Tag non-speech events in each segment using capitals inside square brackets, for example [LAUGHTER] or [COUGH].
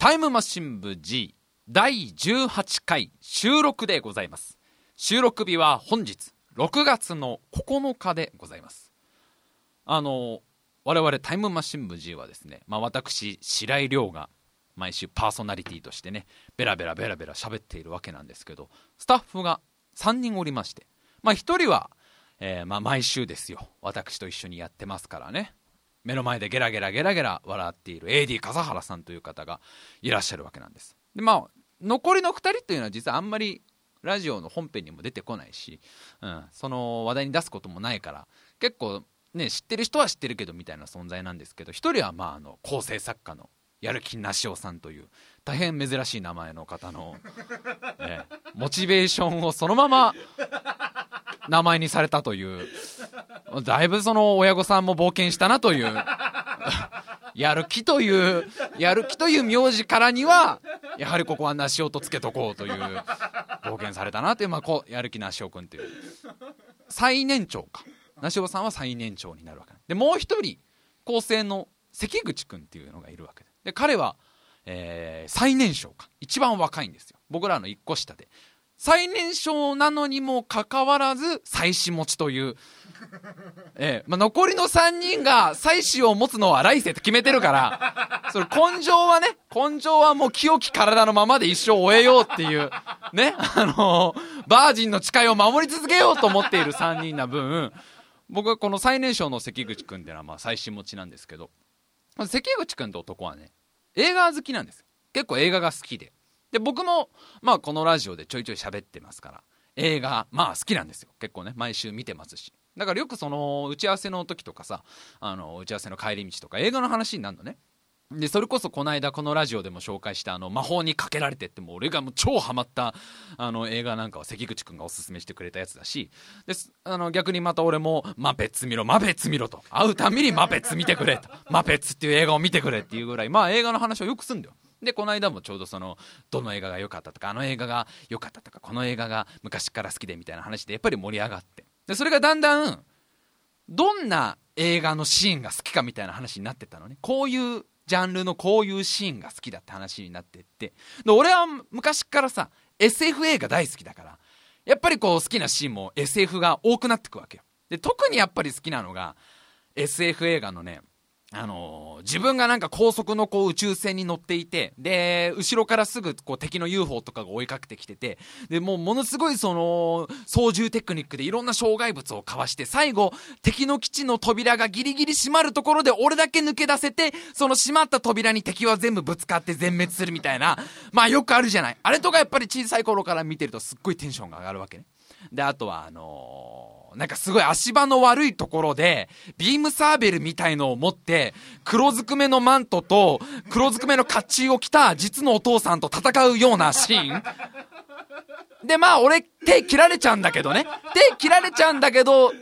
タイムマシン部 G 第18回収録でございます。収録日は本日6月の9日でございます。あの我々タイムマシン部 G はですね、まあ、私白井亮が毎週パーソナリティとしてねベラベラベラベラ喋っているわけなんですけどスタッフが3人おりましてまあ1人は、えー、まあ毎週ですよ。私と一緒にやってますからね。目の前でゲラゲラゲラゲラ笑っている AD 笠原さんという方がいらっしゃるわけなんです。でまあ残りの2人というのは実はあんまりラジオの本編にも出てこないし、うん、その話題に出すこともないから結構ね知ってる人は知ってるけどみたいな存在なんですけど1人はまああの構成作家のやる気なしおさんという大変珍しい名前の方の、ね、[LAUGHS] モチベーションをそのまま名前にされたという。だいぶその親御さんも冒険したなという。やる気というやる気という名字からにはやはりここは梨尾とつけとこうという冒険されたなという、まあ、こうやる気梨尾君という。最年長か。梨尾さんは最年長になるわけ。でもう一人構成の関口君っていうのがいるわけ。でで彼は、えー、最年少か。一番若いんですよ。僕らの1個下で。最年少なのにもかかわらず妻子持ちという、[LAUGHS] えーまあ、残りの3人が妻子を持つのは来世って決めてるから。[LAUGHS] それ根性はね根性はもう清き体のままで一生終えようっていう。ね。あのー、バージンの誓いを守り続けようと思っている3人な分。僕はこの最年少の関口君っていうのはまあ最新持ちなんですけど。関口君って男はね映画好きなんです。結構映画が好きで。で僕もまあこのラジオでちょいちょい喋ってますから映画まあ好きなんですよ。結構ね毎週見てますし。だからよくその打ち合わせの時とかさあの打ち合わせの帰り道とか映画の話になるのね。でそれこそこの間このラジオでも紹介したあの魔法にかけられてってもう俺がもう超ハマったあの映画なんかは関口君がおすすめしてくれたやつだし。であの逆にまた俺も「マペッツ見ろマペッツ見ろ」と。会うたびに「マペッツ見てくれ」と「マペッツっていう映画を見てくれ」っていうぐらい。まあ映画の話をよくすんだよ。でこの間もちょうどそのどの映画が良かったとかあの映画が良かったとかこの映画が昔から好きでみたいな話でやっぱり盛り上がって。でそれがだんだんどんな映画のシーンが好きかみたいな話になってったのね。こういうジャンルのこういうシーンが好きだって話になってって。で俺は昔からさ SF 映画大好きだからやっぱりこう好きなシーンも SF が多くなってくわけよ。で特にやっぱり好きなのが SF 映画のねあのー、自分がなんか高速のこう宇宙船に乗っていて、で、後ろからすぐこう敵の UFO とかが追いかけてきてて、で、もうものすごいその、操縦テクニックでいろんな障害物をかわして、最後、敵の基地の扉がギリギリ閉まるところで俺だけ抜け出せて、その閉まった扉に敵は全部ぶつかって全滅するみたいな、まあよくあるじゃない。あれとかやっぱり小さい頃から見てるとすっごいテンションが上がるわけね。で、あとはあのーなんかすごい足場の悪いところで、ビームサーベルみたいのを持って、黒ずくめのマントと、黒ずくめの甲冑を着た実のお父さんと戦うようなシーン。で、まあ俺手切られちゃうんだけどね。手切られちゃうんだけど、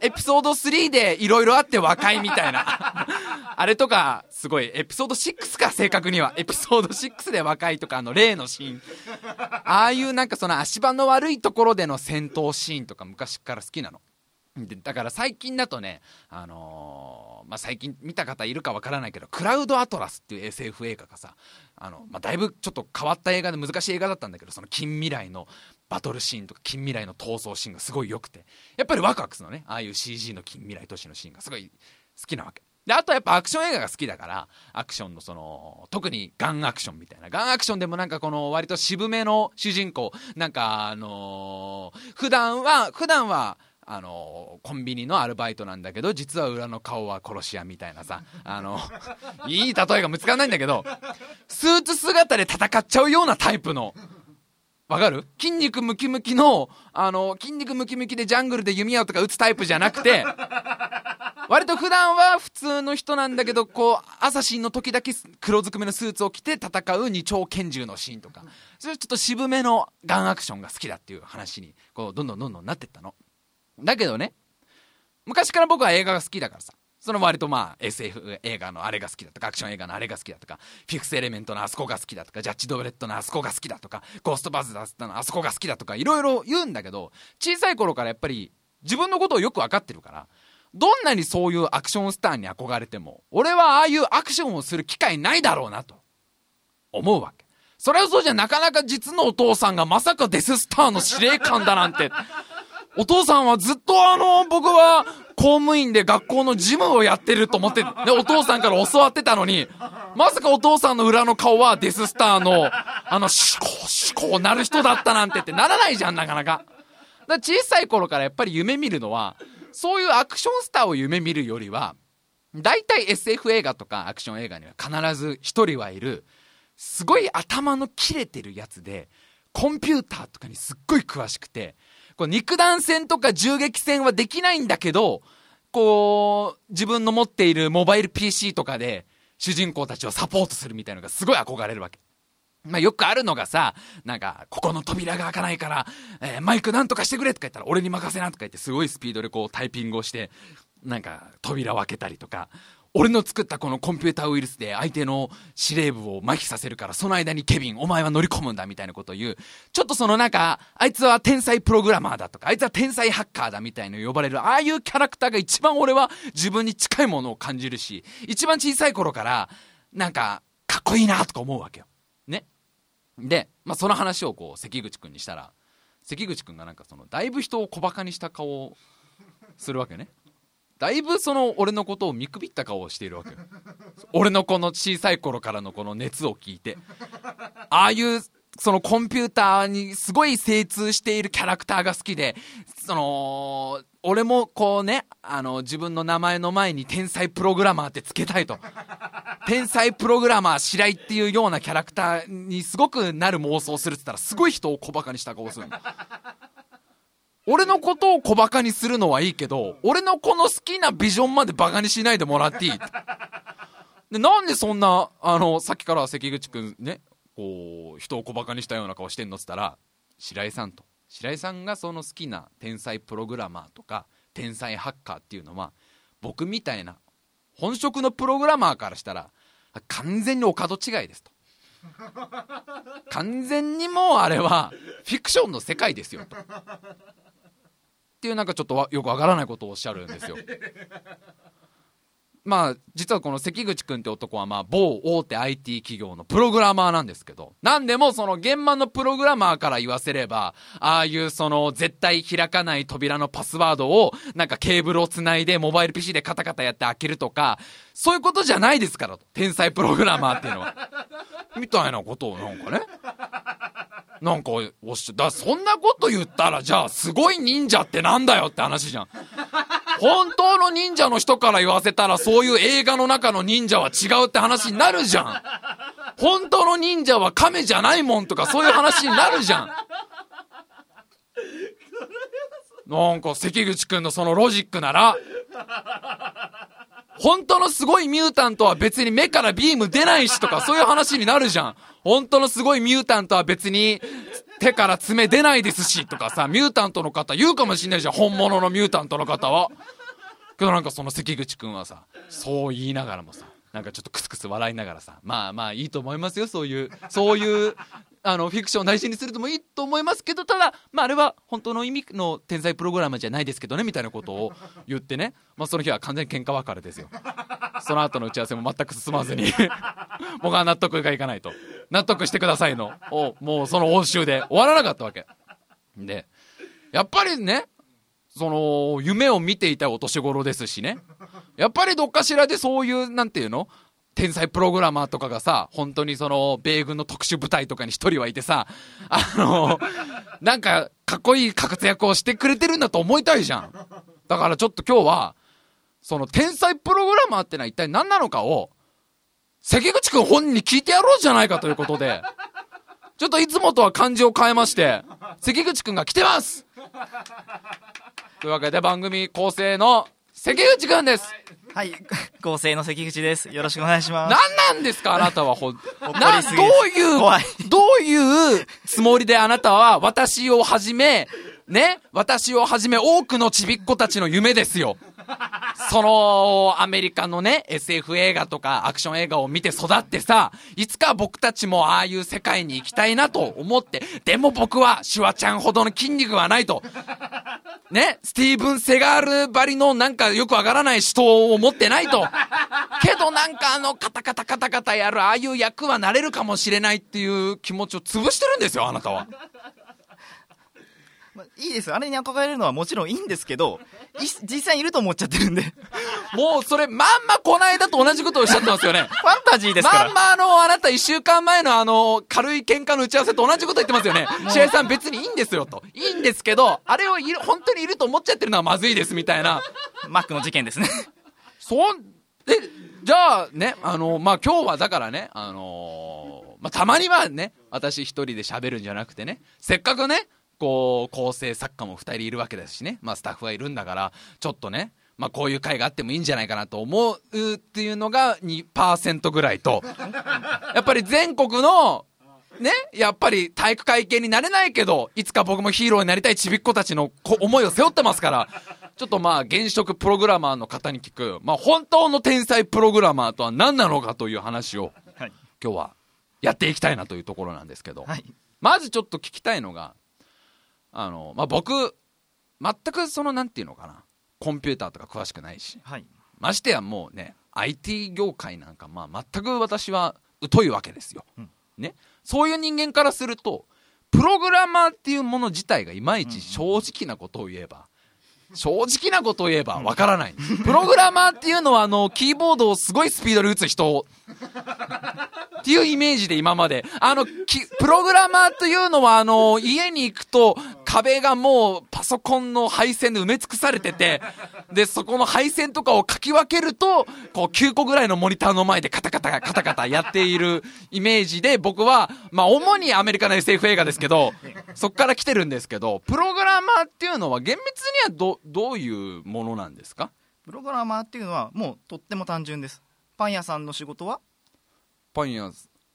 エピソード3でいろいろあって和解みたいな。[LAUGHS] あれとか、すごい、エピソード6か、正確には。エピソード6で和解とか、あの、例のシーン。ああいうなんかその足場の悪いところでの戦闘シーンとか昔から好きなの。でだから最近だとね、あのー、まあ、最近見た方いるかわからないけど、クラウドアトラスっていう SF 映画がさ、あの、まあ、だいぶちょっと変わった映画で難しい映画だったんだけど、その近未来のバトルシーンとか近未来の逃走シーンがすごい良くて。やっぱりワクワクするのね。ああいう CG の近未来都市のシーンがすごい好きなわけ。であとはやっぱアクション映画が好きだからアクションのその特にガンアクションみたいな。ガンアクションでもなんかこの割と渋めの主人公なんかあのー、普段は普段はあのコンビニのアルバイトなんだけど実は裏の顔は殺し屋みたいなさ。あのいい例えが見つからないんだけどスーツ姿で戦っちゃうようなタイプのわかる？筋肉ムキムキの、あの、筋肉ムキムキでジャングルで弓矢とか撃つタイプじゃなくて、[LAUGHS] 割と普段は普通の人なんだけど、こう、アサシンの時だけ黒ずくめのスーツを着て戦う二丁拳銃のシーンとか、それちょっと渋めのガンアクションが好きだっていう話に、こう、どんどんどんどんなってったの。だけどね、昔から僕は映画が好きだからさ、その割とまあ SF 映画のあれが好きだとかアクション映画のあれが好きだとかフィクスエレメントのあそこが好きだとかジャッジ・ドブレッドのあそこが好きだとかゴーストバズダーのあそこが好きだとかいろいろ言うんだけど小さい頃からやっぱり自分のことをよく分かってるからどんなにそういうアクションスターに憧れても俺はああいうアクションをする機会ないだろうなと思うわけ。それはそうじゃなかなか実のお父さんがまさかデススターの司令官だなんて。お父さんはずっとあの、僕は公務員で学校の事務をやってると思って、で、お父さんから教わってたのに、まさかお父さんの裏の顔はデススターの、あの、思考、思考なる人だったなんてってならないじゃん、なかなか。だ小さい頃からやっぱり夢見るのは、そういうアクションスターを夢見るよりは、大体 SF 映画とかアクション映画には必ず一人はいる、すごい頭の切れてるやつで、コンピューターとかにすっごい詳しくて、こう肉弾戦とか銃撃戦はできないんだけど、こう、自分の持っているモバイル PC とかで、主人公たちをサポートするみたいなのがすごい憧れるわけ。まあ、よくあるのがさ、なんか、ここの扉が開かないから、えー、マイクなんとかしてくれとか言ったら、俺に任せなとか言って、すごいスピードでこうタイピングをして、なんか、扉を開けたりとか、俺の作ったこのコンピューターウイルスで相手の司令部を麻痺させるから、その間にケビン、お前は乗り込むんだみたいなことを言う。ちょっとそのなんか、あいつは天才プログラマーだとか、あいつは天才ハッカーだみたいな呼ばれる、ああいうキャラクターが一番俺は自分に近いものを感じるし、一番小さい頃から、なんか、かっこいいなとか思うわけよ。ね。で、まあその話をこう、関口くんにしたら、関口くんがなんかその、だいぶ人を小馬鹿にした顔をするわけね。だいぶその俺のことを見くびった顔をしているわけよ。俺のこの小さい頃からのこの熱を聞いて。ああいうそのコンピューターにすごい精通しているキャラクターが好きでその俺もこうねあの自分の名前の前に天才プログラマーってつけたいと。天才プログラマー白井っていうようなキャラクターにすごくなる妄想するっつったらすごい人を小バカにした顔するの。俺のことを小馬鹿にするのはいいけど、俺のこの好きなビジョンまで馬鹿にしないでもらっていい？で、なんでそんな、あの、さっきから関口くんね、こう、人を小馬鹿にしたような顔してんのっつったら、白井さんと。白井さんがその好きな天才プログラマーとか、天才ハッカーっていうのは、僕みたいな、本職のプログラマーからしたら、完全にお門違いですと。完全にもうあれは、フィクションの世界ですよと。っていうなんかちょっとよくわからないことをおっしゃるんですよ。[LAUGHS] まあ、実はこの関口君って男は、まあ、某大手 IT 企業のプログラマーなんですけど、なんでもその現場のプログラマーから言わせれば、ああいうその絶対開かない扉のパスワードを、なんかケーブルをつないでモバイル PC でカタカタやって開けるとか、そういうことじゃないですから。天才プログラマーっていうのは。みたいなことをなんかね。なんか、おっしゃ、だそんなこと言ったら、じゃあ、すごい忍者ってなんだよって話じゃん。本当の忍者の人から言わせたら、そういう映画の中の忍者は違うって話になるじゃん。本当の忍者は亀じゃないもんとか、そういう話になるじゃん。なんか、関口くんのそのロジックなら、本当のすごいミュータントは別に目からビーム出ないしとか、そういう話になるじゃん。本当のすごいミュータントは別に手から爪出ないですしとかさ、ミュータントの方言うかもしんないじゃん。本物のミュータントの方は。けどなんかその関口くんはさ、そう言いながらもさ、なんかちょっとクスクス笑いながらさ、まあまあいいと思いますよ、そういう、そういうあのフィクションを大事にするともいいと思いますけどただ、まあ、あれは本当の意味の天才プログラマーじゃないですけどねみたいなことを言ってね、まあ、その日は完全に喧嘩別れですよ。その後の打ち合わせも全く進まずに [LAUGHS] 僕は納得がいかないと。納得してくださいの。をもうその応酬で終わらなかったわけ。でやっぱりねその夢を見ていたお年頃ですしね。やっぱりどっかしらでそういうなんていうの？天才プログラマーとかがさ、本当にその、米軍の特殊部隊とかに一人はいてさ、あの、なんか、かっこいい活躍をしてくれてるんだと思いたいじゃん。だからちょっと今日は、その天才プログラマーってのは一体何なのかを、関口くん本人に聞いてやろうじゃないかということで、ちょっといつもとは漢字を変えまして、関口くんが来てますというわけで番組構成の関口くんです、はい、[LAUGHS] 合成の関口です。よろしくお願いします。何なんですか、あなたはほん、[LAUGHS] な、どういう、どういうつもりであなたは私をはじめ、ね、私をはじめ多くのちびっ子たちの夢ですよ。[LAUGHS] その、アメリカのね、SF 映画とかアクション映画を見て育ってさ、いつか僕たちもああいう世界に行きたいなと思って、でも僕はシュワちゃんほどの筋肉はないと。ね、スティーブン・セガールばりのなんかよくわからない人を持ってないと。けどなんかあのカタカタカタカタやるああいう役はなれるかもしれないっていう気持ちを潰してるんですよあなたはまあいいですあれに憧れるのはもちろんいいんですけど [LAUGHS] い実際いると思っちゃってるんで。フ [LAUGHS] もうそれまんまこの間と同じことをおっしゃってますよね。[LAUGHS] ァンタジーですから。まんまあのあなた一週間前のあの軽い喧嘩の打ち合わせと同じこと言ってますよね。試合さん別にいいんですよと。いいんですけどあれをいる本当にいると思っちゃってるのはまずいですみたいな。マックの事件ですね。そう、え、じゃあね、あの、まあ、今日はだからね、あのーまあ、たまにはね、私一人で喋るんじゃなくてね、せっかくね、こう、構成作家も二人いるわけですしね、まあ、スタッフはいるんだから、ちょっとね、まあ、こういう会があってもいいんじゃないかなと思うっていうのが2%ぐらいと、やっぱり全国の、ね、やっぱり体育会系になれないけど、いつか僕もヒーローになりたいちびっ子たちのこ思いを背負ってますから、ちょっとまあ、現職プログラマーの方に聞く、まあ、本当の天才プログラマーとは何なのかという話を、はい、今日はやっていきたいなというところなんですけど、はい、まずちょっと聞きたいのが、あの、まあ、僕、全くその、なんていうのかな、コンピューターとか詳しくないし、はい、ましてやもうね、IT 業界なんか、まあ、全く私は疎いわけですよ、うん。ね。そういう人間からすると、プログラマーっていうもの自体がいまいち正直なことを言えば、正直なことを言えばわからない。プログラマーっていうのは、あの、キーボードをすごいスピードで打つ人。っていうイメージで今まで。あの、きプログラマーというのは、あの、家に行くと壁がもうパソコンの配線で埋め尽くされてて、で、そこの配線とかをかき分けると、こう9個ぐらいのモニターの前でカタカタカタカタやっているイメージで、僕は、まあ、主にアメリカの SF 映画ですけど、そっから来てるんですけど、プログラマーっていうのは厳密にはど、どういうものなんですか？プログラマーっていうのはもうとっても単純です。パン屋さんの仕事は？パン屋、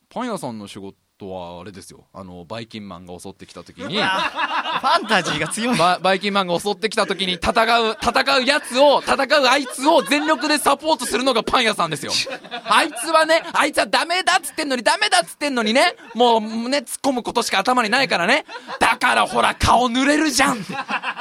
パン屋さんの仕事？はあれですよ。あの、バイキンマンが襲ってきた時に、[LAUGHS] ファンタジーが強いババイキンマンが襲ってきた時に戦う、戦うやつを、戦うあいつを全力でサポートするのがパン屋さんですよ。あいつはね、あいつはダメだっつってんのに、ダメだっつってんのにね、もう胸突っ込むことしか頭にないからね。だからほら、顔濡れるじゃん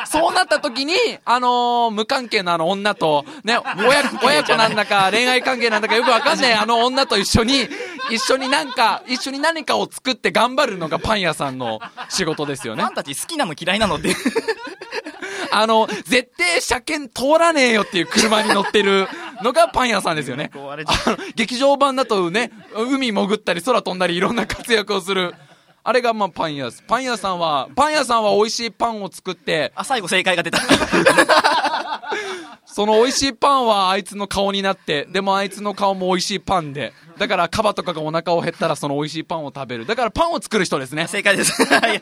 そうなった時に、あのー無関係のあの女と、ね、親子、親子なんだか恋愛関係なんだかよくわかんないあの女と一緒に、一緒になんか、一緒に何かを作って頑張るのがパン屋さんの仕事ですよねファ。ンタジー好きなの嫌いなのって [LAUGHS] あの、絶対車検通らねえよっていう車に乗ってるのがパン屋さんですよね。[LAUGHS] あの劇場版だとね、海潜ったり空飛んだりいろんな活躍をする。あれがまあパン屋です。パン屋さんは、パン屋さんは美味しいパンを作って、あ最後正解が出た。[LAUGHS] その美味しいパンはあいつの顔になって、でもあいつの顔も美味しいパンで、だからカバとかがお腹を減ったらその美味しいパンを食べる。だからパンを作る人ですね。正解です。はい。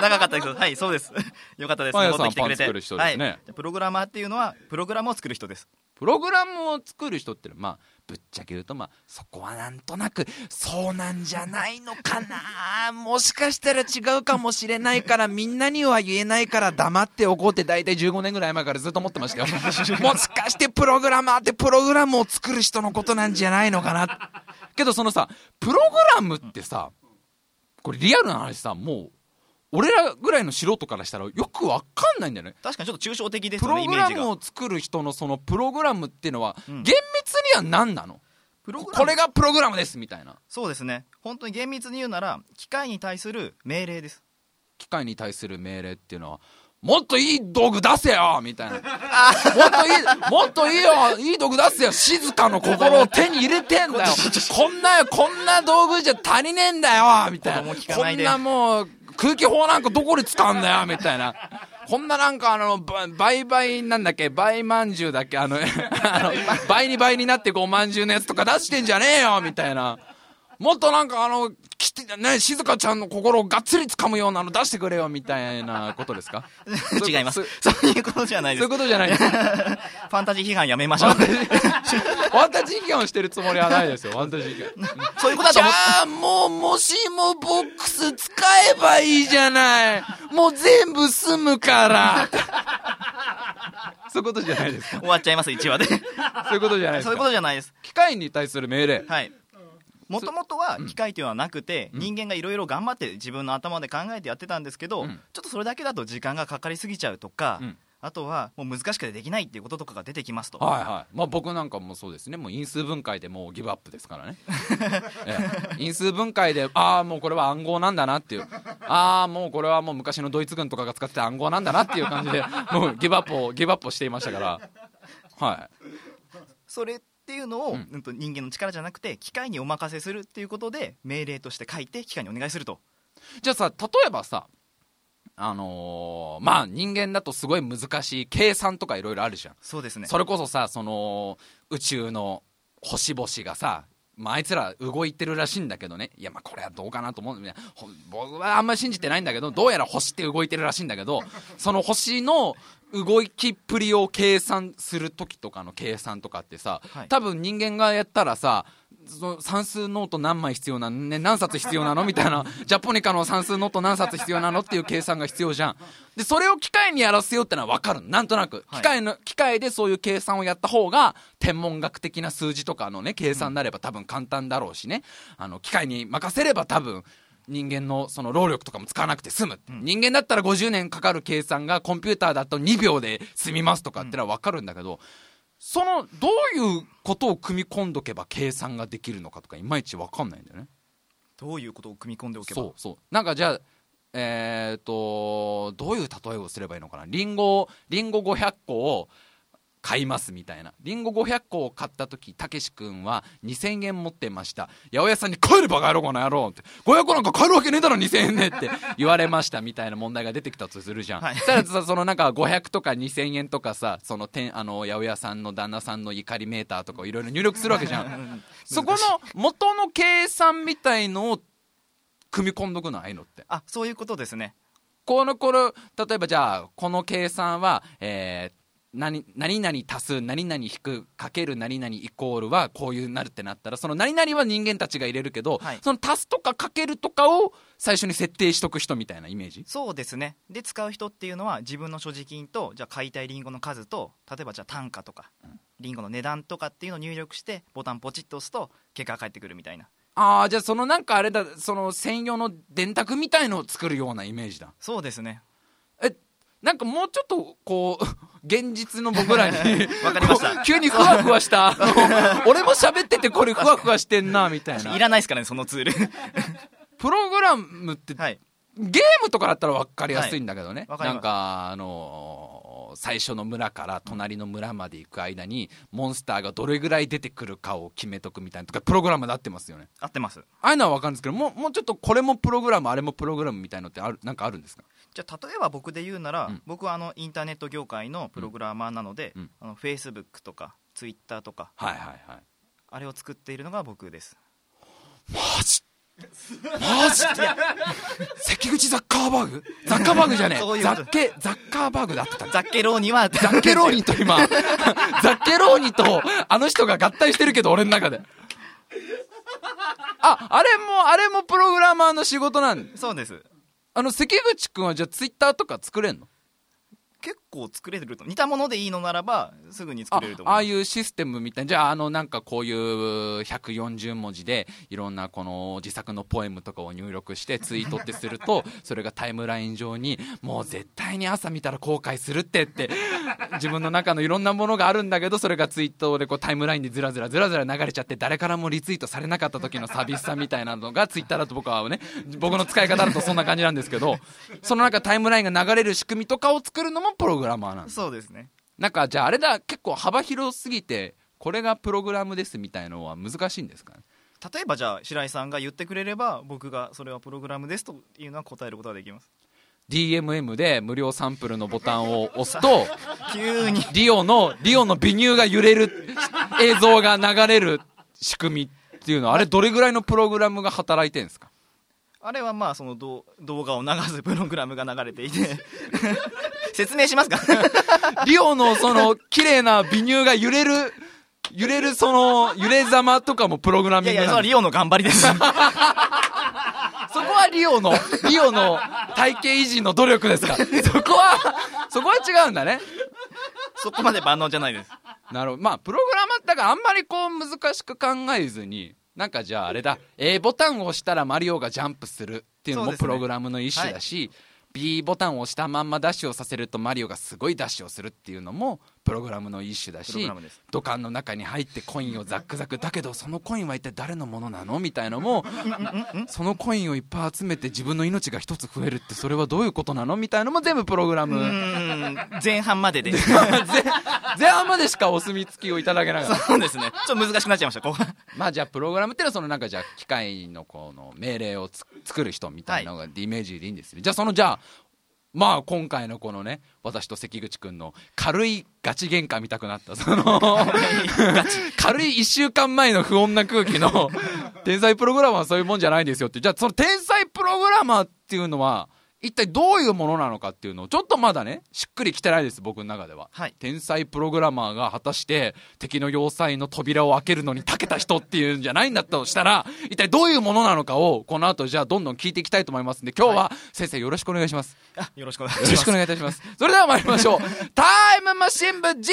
長かったです。けどはいそうです。よかったです。パン屋さんパン作る人ですね。はい、プログラマーっていうのはプログラムを作る人です。プログラムを作る人って、まあ、ぶっちゃけ言うと、まあ、そこはなんとなく、そうなんじゃないのかな [LAUGHS] もしかしたら違うかもしれないから、みんなには言えないから黙っておこうって大体15年ぐらい前からずっと思ってましたよ。[LAUGHS] もしかしてプログラマーってプログラムを作る人のことなんじゃないのかなけどそのさ、プログラムってさ、これリアルな話さ、もう、俺らぐらいの素人からしたらよくわかんないんだよね。確かにちょっと抽象的ですプよログラムねイメージが。を作る人のそのプログラムっていうのは、うん。厳密には何なの？プログラム。これがプログラムですみたいな。そうですね。本当に厳密に言うなら機械に対する命令です。機械に対する命令っていうのはもっといい道具出せよみたいな。もっといいもっといいよいい道具出せよ。静かの心を手に入れてんだよこんなこんな道具じゃ足りねえんだよみたいな子供聞かないんなもう空気砲なんかどこで使うんだよみたいなこんななんかあの、ば倍々なんだっけ倍まんじゅうだっけあの、[LAUGHS] あの倍に倍になってこうまんじゅうのやつとか出してんじゃねえよみたいな。もっとなんかあの、きて、ね、静香ちゃんの心をがっつり掴むようなの出してくれよみたいなことですか？[LAUGHS] 違いますそそういうことじゃないですそういうことじゃないです。[LAUGHS] ファンタジー批判やめましょう [LAUGHS] ファンタジー批判をしてるつもりはないですよ、ファンタジー批判。そういうことだと思っじゃあ、もう、もしもボックス使えばいいじゃない。もう全部済むから。そういうことじゃないですか？終わっちゃいます1話でそういうことじゃないですか？そういうことじゃないです機械に対する命令。はいもともとは機械というのはなくて、うん。人間がいろいろ頑張って自分の頭で考えてやってたんですけど、うん。ちょっとそれだけだと時間がかかりすぎちゃうとか、うん。あとはもう難しくてできないっていうこととかが出てきますと、はいはい。まあ、僕なんかもそうですね。もう因数分解でもうギブアップですからね、[LAUGHS] ええ。因数分解でああもうこれは暗号なんだなっていう。ああもうこれはもう昔のドイツ軍とかが使ってた暗号なんだなっていう感じでもうギブアップをギブアップをしていましたから。はい。それっていうのを、うん。うんと人間の力じゃなくて機械にお任せするっていうことで命令として書いて機械にお願いすると。じゃあさ例えばさあのーまあ人間だとすごい難しい計算とかいろいろあるじゃん。そうですね。それこそさその宇宙の星々がさまあ、あいつら動いてるらしいんだけどね。いやまあこれはどうかなと思う。僕はあんまり信じてないんだけどどうやら星って動いてるらしいんだけどその星の動きっぷりを計算する時とかの計算とかってさ、はい。多分人間がやったらさその算数ノート何枚必要なの、ね、何冊必要なの？みたいな。[LAUGHS] ジャポニカの算数ノート何冊必要なの？っていう計算が必要じゃん。でそれを機械にやらせようってのは分かるの。なんとなく、はい。機械の機械でそういう計算をやった方が天文学的な数字とかのね計算になれば多分簡単だろうしね。あの機械に任せれば多分人間のその労力とかも使わなくて済む、人間だったら50年かかる計算がコンピューターだと2秒で済みますとかってのは分かるんだけど、そのどういうことを組み込んどけば計算ができるのかとかいまいち分かんないんだよね。どういうことを組み込んでおけば？そう。そうなんかじゃあえっ、とどういう例えをすればいいのかな。リンゴリンゴ500個を買いますみたいな。リンゴ500個を買った時たけし君は2000円持ってました。八百屋さんに「帰れバカ野郎この野郎」って「500個なんか買えるわけねえだろ2000円で」って言われましたみたいな問題が出てきたとするじゃん、はい。たらさそのなんか500とか2000円とかさその店あの八百屋さんの旦那さんの怒りメーターとかをいろいろ入力するわけじゃん。そこの元の計算みたいのを組み込んどくのああいうのって。あそういうことですね。このこの例えばじゃあこの計算は、えー何何々足す何々引くかける何々イコールはこういうなるってなったらその何々は人間たちが入れるけど、はい。その足すとかかけるとかを最初に設定しとく人みたいなイメージ？そうですね。で使う人っていうのは自分の所持金とじゃあ買いたいリンゴの数と例えばじゃあ単価とか、リンゴの値段とかっていうのを入力してボタンポチッと押すと結果が返ってくるみたいな。ああじゃあそのなんかあれだその専用の電卓みたいのを作るようなイメージだ。そうですね。えなんかもうちょっとこう現実の僕らに [LAUGHS] わかりました。急にふわふわした [LAUGHS] 俺も喋っててこれふわふわしてんなみたいな。いらないですからねそのツール。[LAUGHS] プログラムってはい。ゲームとかだったら分かりやすいんだけどね、はい。なんかあのー最初の村から隣の村まで行く間にモンスターがどれぐらい出てくるかを決めとくみたいなとかプログラムになってますよね。合ってます。ああいうのは分かるんですけどもうもうちょっとこれもプログラムあれもプログラムみたいのってあるなんかあるんですか？じゃあ例えば僕で言うなら、うん。僕はあのインターネット業界のプログラマーなので、うん。あの Facebook とか Twitter とかはいはいはい。あれを作っているのが僕です。マジ？マジ？関口ザッカーバーグ？ザッカーバーグじゃねえ。ザッケザッカーバーグだってた。ザッケローニはザッケローニと今。ザッケローニと [LAUGHS] あの人が合体してるけど俺の中で。ああれもあれもプログラマーの仕事なん？そうですあの関口君はじゃあツイッターとか作れんの？結構作れると似たものでいいのならばすぐにあ作れると思いますああいうシステムみたいな。じゃああのなんかこういう140文字でいろんなこの自作のポエムとかを入力してツイートってすると [LAUGHS] それがタイムライン上にもう絶対に朝見たら後悔するってって自分の中のいろんなものがあるんだけどそれがツイートでこうタイムラインでずらずらずらずら流れちゃって誰からもリツイートされなかった時の寂しさみたいなのがツイッターだと僕はね僕の使い方だとそんな感じなんですけどそのなんかタイムラインが流れる仕組みとかを作るのもプログラマーなんそうですね。なんかじゃああれだ結構幅広すぎてこれがプログラムですみたいのは難しいんですか？ね例えばじゃあ白井さんが言ってくれれば僕がそれはプログラムですというのは答えることができます。DMM で無料サンプルのボタンを押すと急に。リオのリオの微乳が揺れる映像が流れる仕組みっていうのはあれどれぐらいのプログラムが働いてるんですか？あれはまあその動動画を流すプログラムが流れていて。[LAUGHS] 説明しますか？リオのその綺麗な微乳が揺れる揺れるその揺れざまとかもプログラいやいやそれはリオの頑張りです。[LAUGHS] そこはリオのリオの体型維持の努力ですか？そこはそこは違うんだね。そこまで万能じゃないです。なるほど。まあプログラマーだからあんまりこう難しく考えずになんかじゃああれだ A ボタンを押したらマリオがジャンプするっていうのもプログラムの一種だし、B ボタンを押したまんまダッシュをさせるとマリオがすごいダッシュをするっていうのもプログラムの一種だし土管の中に入ってコインをザックザク。だけどそのコインは一体誰のものなの？みたいのもそのコインをいっぱい集めて自分の命が一つ増えるってそれはどういうことなの？みたいのも全部プログラうム前半までで。前 [LAUGHS] 前半までしかお墨付きをいただけなかった。そうですね。ちょっと難しくなっちゃいました。まあじゃあプログラムっていうのはそのなんかじゃあ機械のこの命令をつ作る人みたいなのがイメージでいいんですね、じゃあそのじゃあまあ今回のこのね私と関口君の軽いガチ喧嘩見たくなった。その軽い1週間前の不穏な空気の [LAUGHS] 天才プログラマーはそういうもんじゃないんですよって。じゃあその天才プログラマーっていうのは一体どういうものなのかっていうのをちょっとまだねしっくりきてないです僕の中では。はい。天才プログラマーが果たして敵の要塞の扉を開けるのに長けた人っていうんじゃないんだとしたら一体どういうものなのかをこの後じゃあどんどん聞いていきたいと思いますんで今日は先生よろしくお願いします。あよろしくお願いします。よろしくお願いいたします。それでは参りましょう。[LAUGHS] タイムマシン部 G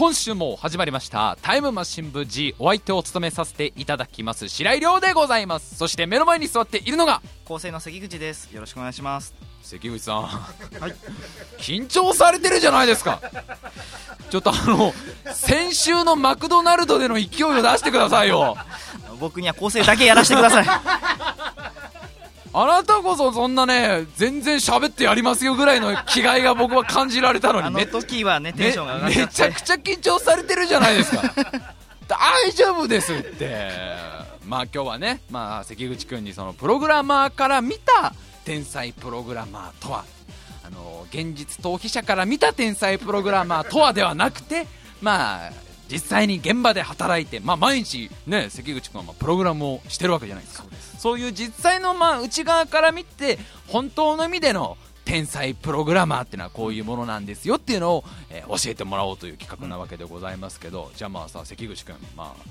今週も始まりましたタイムマシン部 G お相手を務めさせていただきます白井亮でございます。そして目の前に座っているのが構成の関口です。よろしくお願いします。関口さん、緊張されてるじゃないですか。ちょっとあの先週のマクドナルドでの勢いを出してくださいよ。僕には構成だけやらせてくださいあなたこそそんなね全然喋ってやりますよぐらいの気概が僕は感じられたのあのにめ時はねテンめションが上がっちゃめちゃくちゃ緊張されてるじゃないですか。大丈夫ですって。[LAUGHS] まあ今日はね、まあ、関口君にそのプログラマーから見た天才プログラマーとは。あの現実逃避者から見た天才プログラマーとはではなくてまあ実際に現場で働いて、まあ、毎日ね関口君はまあプログラムをしてるわけじゃないですかそういう実際のまあ内側から見て本当の意味での天才プログラマーっていうのはこういうものなんですよっていうのを、えー教えてもらおうという企画なわけでございますけど、じゃあまあさ関口君、まあ、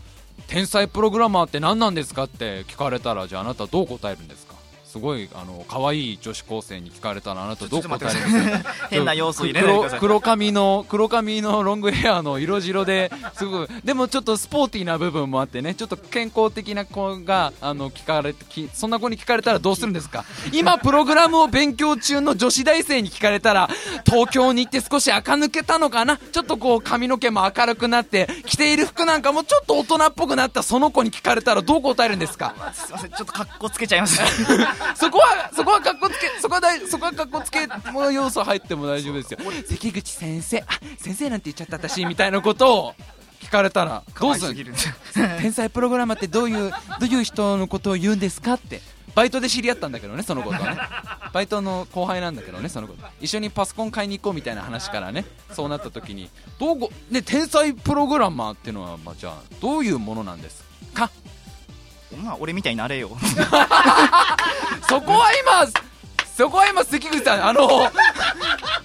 天才プログラマーって何なんですかって聞かれたらじゃああなたどう答えるんですか？すごいあの可愛い女子高生に聞かれたらあなたどう答えるんですか？[LAUGHS] 変な要素入れないでください。黒黒髪の黒髪のロングヘアの色白ですごい。でもちょっとスポーティーな部分もあってねちょっと健康的な子があの聞かれてきそんな子に聞かれたらどうするんですか？今プログラムを勉強中の女子大生に聞かれたら東京に行って少し垢抜けたのかな？ちょっとこう髪の毛も明るくなって着ている服なんかもちょっと大人っぽくなったその子に聞かれたらどう答えるんですか？すいません。ちょっと格好つけちゃいますそこは、そこは格好つけ、そこは大、そこは格好つけの要素入っても大丈夫ですよ。関口先生、あ、先生なんて言っちゃった私、みたいなことを聞かれたら、どうする天才プログラマーってどういう、どういう人のことを言うんですかって。バイトで知り合ったんだけどね、そのことはね。バイトの後輩なんだけどね、そのこと。一緒にパソコン買いに行こうみたいな話からね、そうなった時に、どうご、ね、天才プログラマーっていうのは、まあ、じゃあ、どういうものなんですまあ俺みたいになれよ。[LAUGHS] そこは今、そこは今、関口さん、あの、[LAUGHS]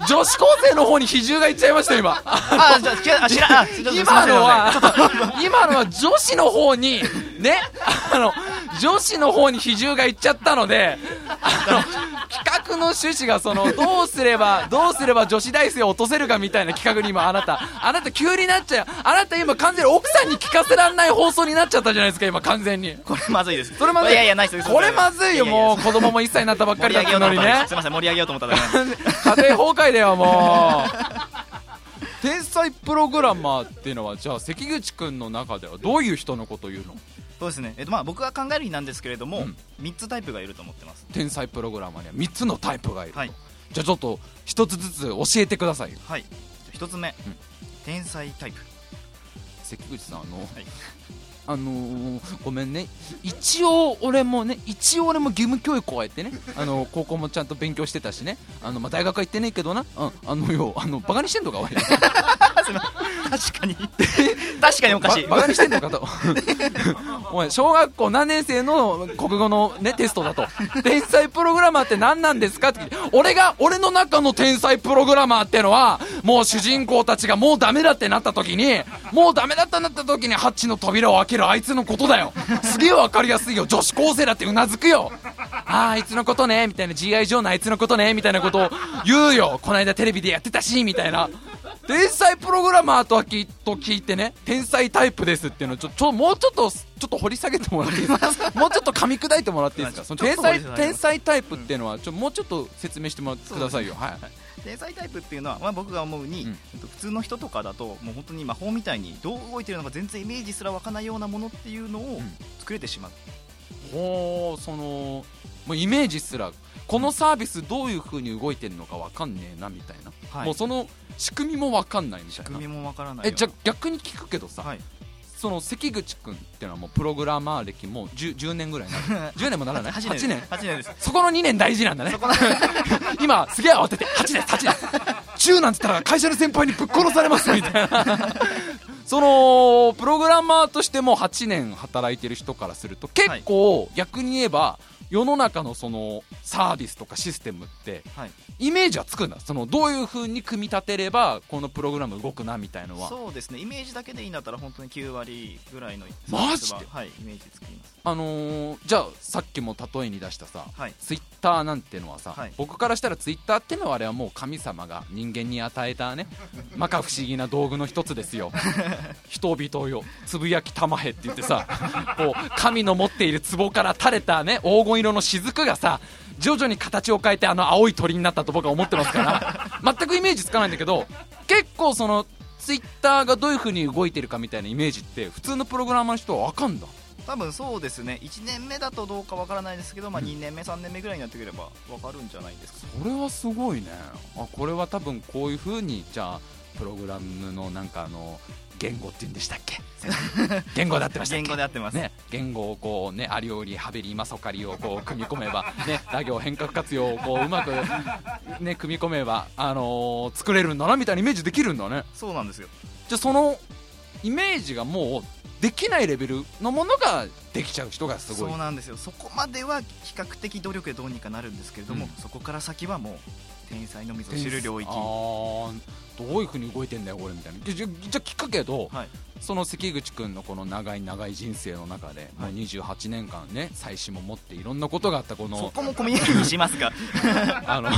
女子高生の方に比重がいっちゃいましたよ、今。あじゃあ知らあ知らあちょっとすいません今のは、[LAUGHS] 今のは女子の方に、ね、あの、女子の方に比重がいっちゃったので、あの、企画の趣旨がその、どうすれば、どうすれば女子大生を落とせるかみたいな企画に今、あなた、あなた急になっちゃう、あなた今完全に奥さんに聞かせられない放送になっちゃったじゃないですか、今完全に。これまずいですそれまずい。いやいやないですこれまずいよ、もう、う子供も1歳になったばっかりだったのにね。すいません盛り上げようと思っただけ家庭崩壊だよもう。天才プログラマーっていうのはじゃあ関口君の中ではどういう人のことを言うの？そうですね、えっとまあ、僕が考えるになんですけれども、うん。3つタイプがいると思ってます。天才プログラマーには3つのタイプがいると、はい。じゃあちょっと1つずつ教えてくださいよ。はい。1つ目、ん。天才タイプ。関口さんあの、いあのーごめんね。一応俺もね一応俺も義務教育を終えてねあの高校もちゃんと勉強してたしね。あの、まあ、大学は行ってねえけどな、うん、あのよあのバカにしてんのか俺確かに。確かにおかしい。バカにしてんのかと。お前小学校何年生の国語のねテストだと。天才プログラマーって何なんですかって。俺が俺の中の天才プログラマーってのはもう主人公たちがもうダメだってなった時にもうダメだってなった時にハッチの扉を開けるあいつのことだよ。すげえわかりやすいよ。女子高生だってうなずくよ。あああいつのことねみたいな。GI 上のあいつのことねみたいなことを言うよ。この間テレビでやってたしみたいな。天才プログラマーとはきと聞いてね天才タイプですっていうのをちょちょもうちょっとちょっと掘り下げてもらっていいですか？[LAUGHS] もうちょっと噛み砕いてもらっていいですか？その天才天才タイプっていうのはちょもうちょっと説明してもらってくださいよ。はい。天才タイプっていうのは、まあ、僕が思うに、うん。えっと普通の人とかだともう本当に魔法みたいにどう動いてるのか全然イメージすら湧かないようなものっていうのをん。作れてしまう、ほうそのもうイメージすらこのサービスどういう風に動いてるのかわかんねえなみたいな、はい。もうその仕組みもわかんないみたいな。組みもわからないえじゃあ逆に聞くけどさ、はい、その関口君っていうのはもうプログラマー歴もう 10, 10年ぐらいになる。[LAUGHS] 10年もならない？8 8年年。8年です。そこの2年大事なんだね。[LAUGHS] 今すげえ慌てて8年8年。中なんつったら会社の先輩にぶっ殺されますみたいなそのプログラマーとしても8年働いてる人からすると結構逆に言えば世の中のそのサービスとかシステムってはい。イメージはつくんだ。そのどういう風に組み立てればこのプログラム動くなみたいのは。そうですね。イメージだけでいいんだったら本当に9割ぐらいのマジで？はいイメージ作ります。あのーじゃあさっきも例えに出したさ、はい。ツイッターなんてのはさ、はい。僕からしたらツイッターってのはあれはもう神様が人間に与えたね摩訶不思議な道具の一つですよ [LAUGHS] 人々よつぶやきたまへって言ってさ [LAUGHS] こう神の持っている壺から垂れたね黄金色の雫がさ徐々に形を変えてあの青い鳥になったと僕は思ってますから [LAUGHS] 全くイメージつかないんだけど結構そのツイッターがどういう風に動いてるかみたいなイメージって普通のプログラマーの人は分かんだ。多分そうですね。1年目だとどうかわからないですけど、まあ、うん2年目3年目ぐらいになってくればわかるんじゃないですか。それはすごいね。あこれは多分こういう風にじゃあプログラムのなんかあの言語って言うんでしたっけ？[LAUGHS] 言語であってましたっ言け語でやってます、ね、言語をこうねアリオリハベリマソカリをこう組み込めば [LAUGHS] ねラ行変革活用をこううまくね組み込めばあのー作れるんだなみたいなイメージできるんだね。そうなんですよ。じゃあそのイメージがもうできないレベルのものができちゃう人がすごい。そうなんですよ。そこまでは比較的努力でどうにかなるんですけれども、うん。そこから先はもう天才のみぞ知る領域。どういうふうに動いてんだよこれみたいな。じゃじゃ聞くけど、はい。その関口君のこの長い長い人生の中で、はい。もう28年間ね妻子も持っていろんなことがあったこそのこもコミュニティにしますか？[LAUGHS] あの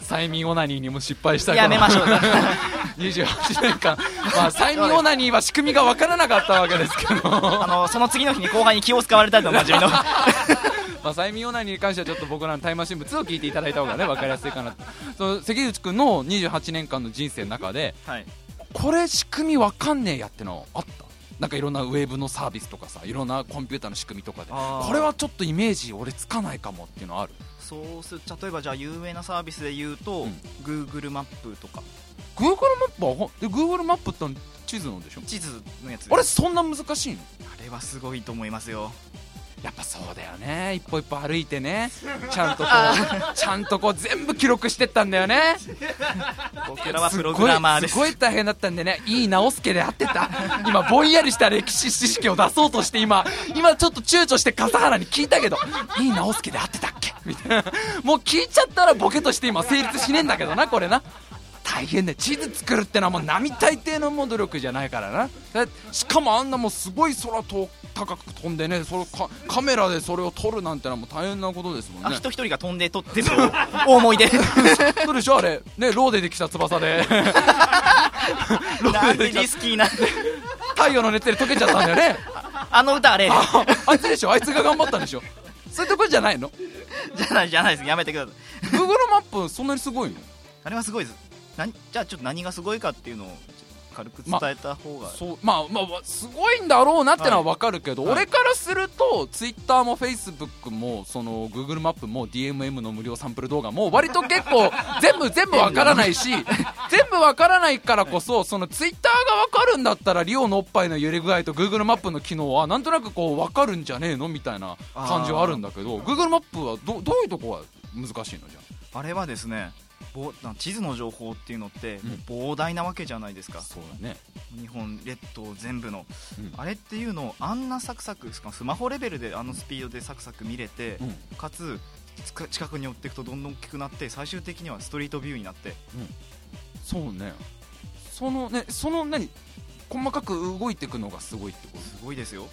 催眠オナニーにも失敗したやめましょう。[LAUGHS] 28年間、まあ、催眠オナニーは仕組みが分からなかったわけですけど。あのその次の日に後輩に気を使われたとおなじみの [LAUGHS] まあ、催眠オナニーに関してはちょっと僕らのタイムマシン部2を聞いていただいた方がね分かりやすいかなと。[LAUGHS] その関口君の28年間の人生の中ではい。これ仕組み分かんねえやってのあった？なんかいろんなウェブのサービスとかさいろんなコンピューターの仕組みとかで。これはちょっとイメージ俺つかないかもっていうのある？そうす例えばじゃあ有名なサービスで言うと、うん。Google マップとか。Google マップはほで Google マップって地図のでしょ？地図のやつあれそんな難しいの？あれはすごいと思いますよやっぱそうだよね。一歩一歩歩いてね。[LAUGHS] ちゃんとこう [LAUGHS] ちゃんとこう全部記録してったんだよね。僕らはプログラマーです。すごいすごい大変だったんでね。いい直輔で合ってた。今ぼんやりした歴史知識を出そうとして今今ちょっと躊躇して笠原に聞いたけどいい直輔で合ってたっけ？みたいな。もう聞いちゃったらボケとして今成立しねえんだけどなこれな。大変だよ。地図作るってのはもう並大抵のもう努力じゃないからな。だしかもあんなもうすごい空と高く飛んでねそれをかカメラでそれを撮るなんてのはもう大変なことですもんね。あ人一人が飛んで撮ってる [LAUGHS] 思い出。そうでしょあれ。ねローでできた翼で。[LAUGHS] ローででリスキーな太陽の熱で溶けちゃったんだよね。あの歌あれ。ああいつでしょ。あいつが頑張ったんでしょ。そういうとこじゃないの？じゃないじゃないです。やめてください。Google マップそんなにすごいの？あれはすごいです。なんじゃあちょっと何がすごいかっていうのを軽く伝えた方が、そうまあまあすごいんだろうなってのは分かるけど、はい。俺からすると Twitter も Facebook もその Google マップも DMM の無料サンプル動画も割と結構 [LAUGHS] 全部全部分からないし [LAUGHS] 全部分からないからこそその Twitter が分かるんだったらリオのおっぱいの揺れ具合と Google マップの機能はなんとなくこう分かるんじゃねえのみたいな感じはあるんだけど Google マップはどどういうとこが難しいのじゃあれはですね地図の情報っていうのって膨大なわけじゃないですか、そうだね。日本列島全部の、うん。あれっていうのをあんなサクサクスマホレベルであのスピードでサクサク見れて、うん。かつ近くに寄っていくとどんどん大きくなって最終的にはストリートビューになって。そうね。そのねその何？細かく動いていくのがすごいってこと？すごいですよ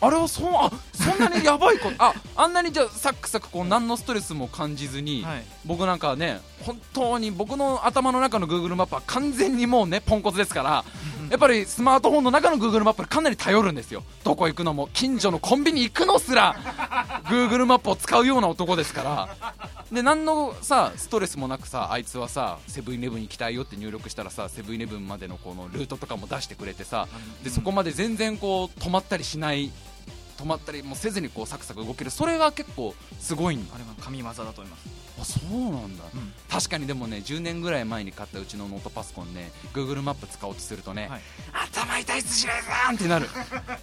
あれはそうあそんなにやばいことああんなにじゃあサックサクこう何のストレスも感じずに、はい。僕なんかね本当に僕の頭の中の Google マップは完全にもうねポンコツですからやっぱりスマートフォンの中の Google マップにかなり頼るんですよ。どこ行くのも近所のコンビニ行くのすら Google マップを使うような男ですからで何のさストレスもなくさあいつはさセブンイレブン行きたいよって入力したらさセブンイレブンまでのこのルートとかも出してくれてさでそこまで全然こう止まったりしない止まったりもせずにこうサクサク動ける。それが結構すごいんだ。あれは神業だと思います、あそうなんだ。うん。確かにでもね10年ぐらい前に買ったうちのノートパソコンね Google マップ使おうとするとね、はい。頭痛いっすしないさんってなる。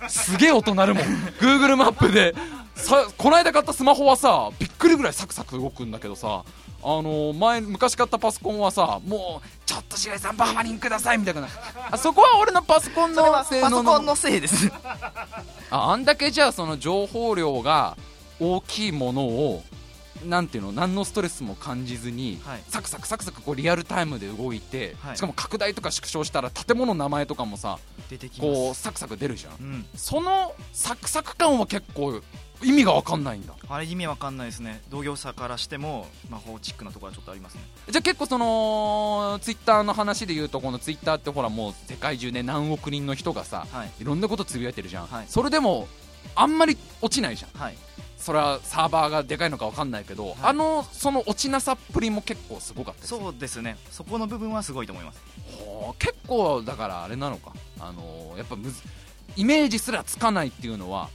すげえ音鳴るもん。[LAUGHS] Google マップで。さこの間買ったスマホはさびっくりぐらいサクサク動くんだけどさあのー前昔買ったパソコンはさもうちょっと白井さんバーファリンくださいみたいな。あそこは俺のパソコンの性能のパソコンのせいです。ああんだけじゃあその情報量が大きいものをなんていうの何のストレスも感じずに、はい。サクサクサクサクこうリアルタイムで動いて、はい。しかも拡大とか縮小したら建物の名前とかもさ出てきます。こうサクサク出るじゃん。うん、そのサクサク感は結構意味が分かんないんだ。あれ意味わかんないですね。同業者からしても魔法チックなところはちょっとありますね。じゃあ結構そのツイッターの話で言うとこのツイッターってほらもう世界中で何億人の人がさはい。いろんなことつぶやいてるじゃん、はい。それでもあんまり落ちないじゃん。はい。それはサーバーがでかいのか分かんないけど、あのその落ちなさっぷりも結構すごかったそうですね。そこの部分はすごいと思います。結構だからあれなのか。あのーやっぱむずイメージすらつかないっていうのは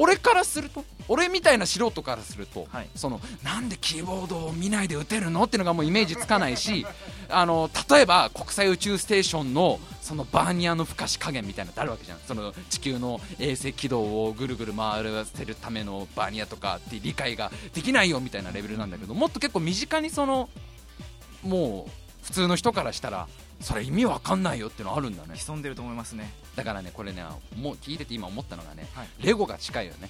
俺からすると俺みたいな素人からすると、はい。そのなんでキーボードを見ないで打てるの？っていうのがもうイメージつかないし [LAUGHS] あの例えば国際宇宙ステーションのそのバーニアのふかし加減みたいなのってあるわけじゃん。その地球の衛星軌道をぐるぐる回らせるためのバーニアとかって理解ができないよみたいなレベルなんだけどもっと結構身近にそのもう普通の人からしたらそれ意味わかんないよってのあるんだね。潜んでると思いますね。だからねこれねもう聞いてて今思ったのがね、はい。レゴが近いよね。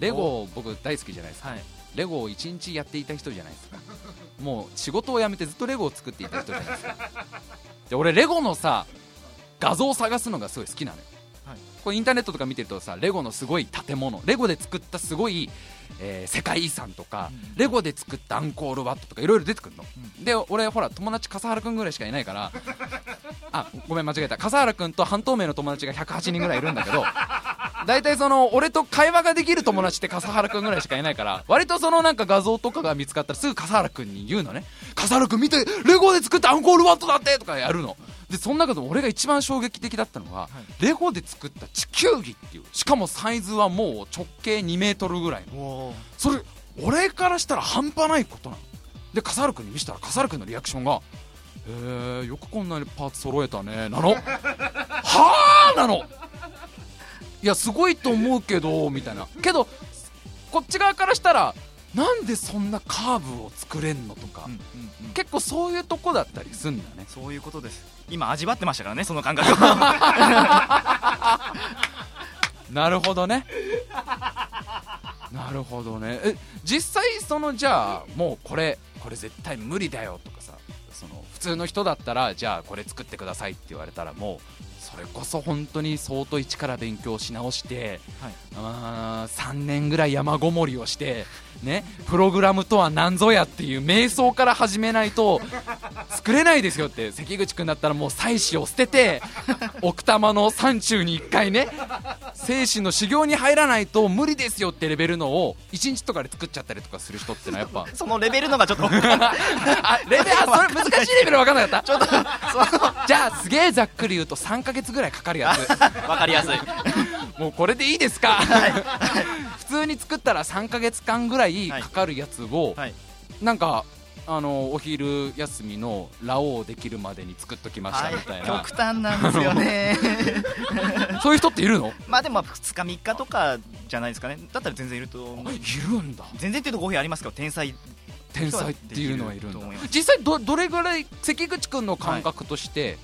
レゴ僕大好きじゃないですか、はい。レゴを一日やっていた人じゃないですか。[LAUGHS] もう仕事を辞めてずっとレゴを作っていた人じゃないですか。[LAUGHS] で俺レゴのさ画像を探すのがすごい好きなのよ、はい。これインターネットとか見てるとさレゴのすごい建物レゴで作ったすごい、えー世界遺産とか、うんレゴで作ったアンコールワットとかいろいろ出てくるの、で俺ほら友達笠原君ぐらいしかいないからあごめん間違えた。笠原君と半透明の友達が108人ぐらいいるんだけど大体その俺と会話ができる友達って笠原君ぐらいしかいないから割とそのなんか画像とかが見つかったらすぐ笠原君に言うのね。笠原君見てレゴで作ったアンコールワットだってとかやるのでその中でも俺が一番衝撃的だったのが、レゴで作った地球儀っていうしかもサイズはもう直径2メートルぐらいそれ俺からしたら半端ないことなの。で笠原君に見せたら笠原君のリアクションが「へえよくこんなにパーツ揃えたね」なの？はあなの？いやすごいと思うけどみたいな。けどこっち側からしたらなんでそんなカーブを作れんのとか、うんうんうん。結構そういうとこだったりすんだよね。そういうことです。今味わってましたからねその感覚。を [LAUGHS] なるほどね。なるほどね。え実際そのじゃあもうこれこれ絶対無理だよとかさその普通の人だったらじゃあこれ作ってくださいって言われたらもうそれこそ本当に相当一から勉強し直して、はい。あー3年ぐらい山ごもりをして、ね、プログラムとは何ぞやっていう瞑想から始めないと作れないですよって関口君だったらもう妻子を捨てて奥多摩の山中に1回ね精神の修行に入らないと無理ですよってレベルのを1日とかで作っちゃったりとかする人ってのはやっぱ。[LAUGHS] そのレベルのがちょっとあレベルあそれ難しいレベル分かんなかった？ちょっとじゃあすげえざっくり言うと3ヶ月ぐらいかかるやつ。[LAUGHS] わかりやすい。[LAUGHS] もうこれでいいですか？普通に作ったら3ヶ月間ぐらいかかるやつを、はい。なんかあのお昼休みのラオウできるまでに作っときましたみたいな、極端なんですよね。[LAUGHS] そういう人っているの？まあでも2日3日とかじゃないですかね。だったら全然いると思う。いるんだ。全然っていうと語弊ありますけど天才。天才っていうのはいるんだ。実際どどれぐらい関口君の感覚として、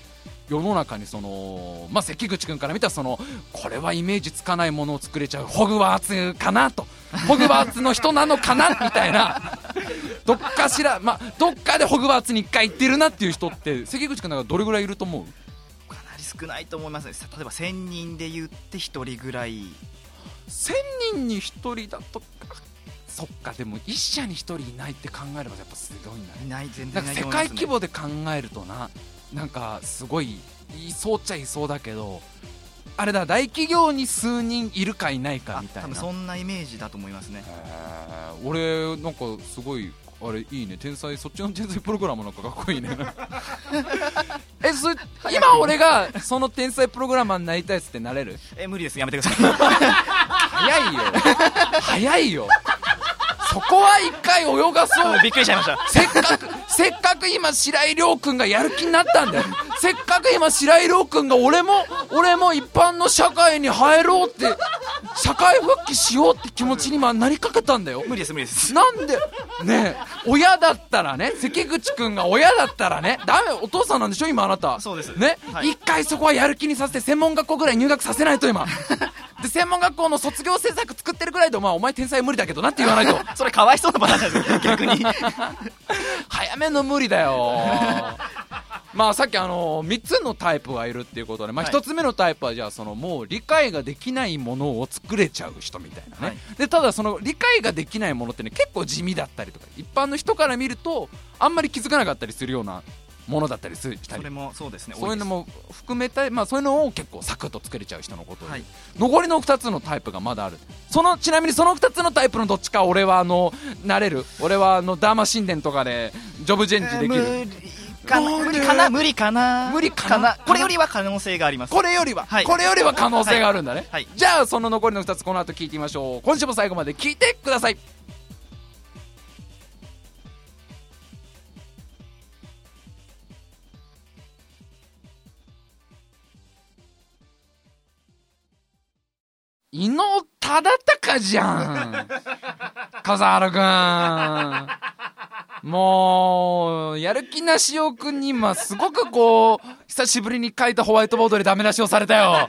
世の中にその、まあ、関口君から見たらそのこれはイメージつかないものを作れちゃう。ホグワーツかなと。ホグワーツの人なのかなみたいな。[LAUGHS] どっかしら、まあ、どっかでホグワーツに一回行ってるなっていう人って関口君なんかどれぐらいいると思う？かなり少ないと思いますね。例えば1000人で言って1人ぐらい。1000人に1人だとそっかでも1社に1人いないって考えればやっぱすごいんだねいない全然ね、界規模で考えるとななんかすごいいそうっちゃいそうだけどあれだ大企業に数人いるかいないかあみたいな。多分そんなイメージだと思いますね。俺なんかすごいあれいいね。天才そっちの天才プログラムなんかかっこいいね。[LAUGHS] えそ今俺がその天才プログラマーになりたいっつってなれる？え無理です。やめてください。早いよ。早いよ。そこは一回泳がそう。びっくりしちゃいました。せっかく、せっかく今白井亮君がやる気になったんだよ。せっかく今白井亮君が俺も、俺も一般の社会に入ろうって、社会復帰しようって気持ちに今なりかけたんだよ。無理です無理ですなんで、ねえ、親だったらね、関口君が親だったらね、ダメ、お父さんなんでしょ今あなた。そうですね、はい一回そこはやる気にさせて専門学校ぐらい入学させないと今。で、専門学校の卒業制作作ってるぐらいで、まあお前天才無理だけどなって言わないと。[LAUGHS] それかわいそうなパターンですよ逆に [LAUGHS] 早めの無理だよまあさっきあの3つのタイプがいるっていうことで、まあ、はい。1つ目のタイプはじゃあそのもう理解ができないものを作れちゃう人みたいなね、はい。でただその理解ができないものってね結構地味だったりとか一般の人から見るとあんまり気づかなかったりするようなものだったりするしたり。それもそうですね。そういうのも含めたまあ、そういうのを結構サクッと作れちゃう人のことで、はい。残りの2つのタイプがまだある。そのちなみにその2つのタイプのどっちか俺はあのなれる。俺はあのダーマ神殿とかでジョブチェンジできる、無理かな？無理かな？無理かな？無理かな？これよりは可能性があります。これよりは、はい。これよりは可能性があるんだね、はい。じゃあその残りの2つこの後聞いてみましょう。今週も最後まで聞いてください。伊能忠敬じゃん。[LAUGHS] 笠原くんもう、やる気なしおくんに今すごくこう、久しぶりに書いたホワイトボードでダメ出しをされたよ。[LAUGHS]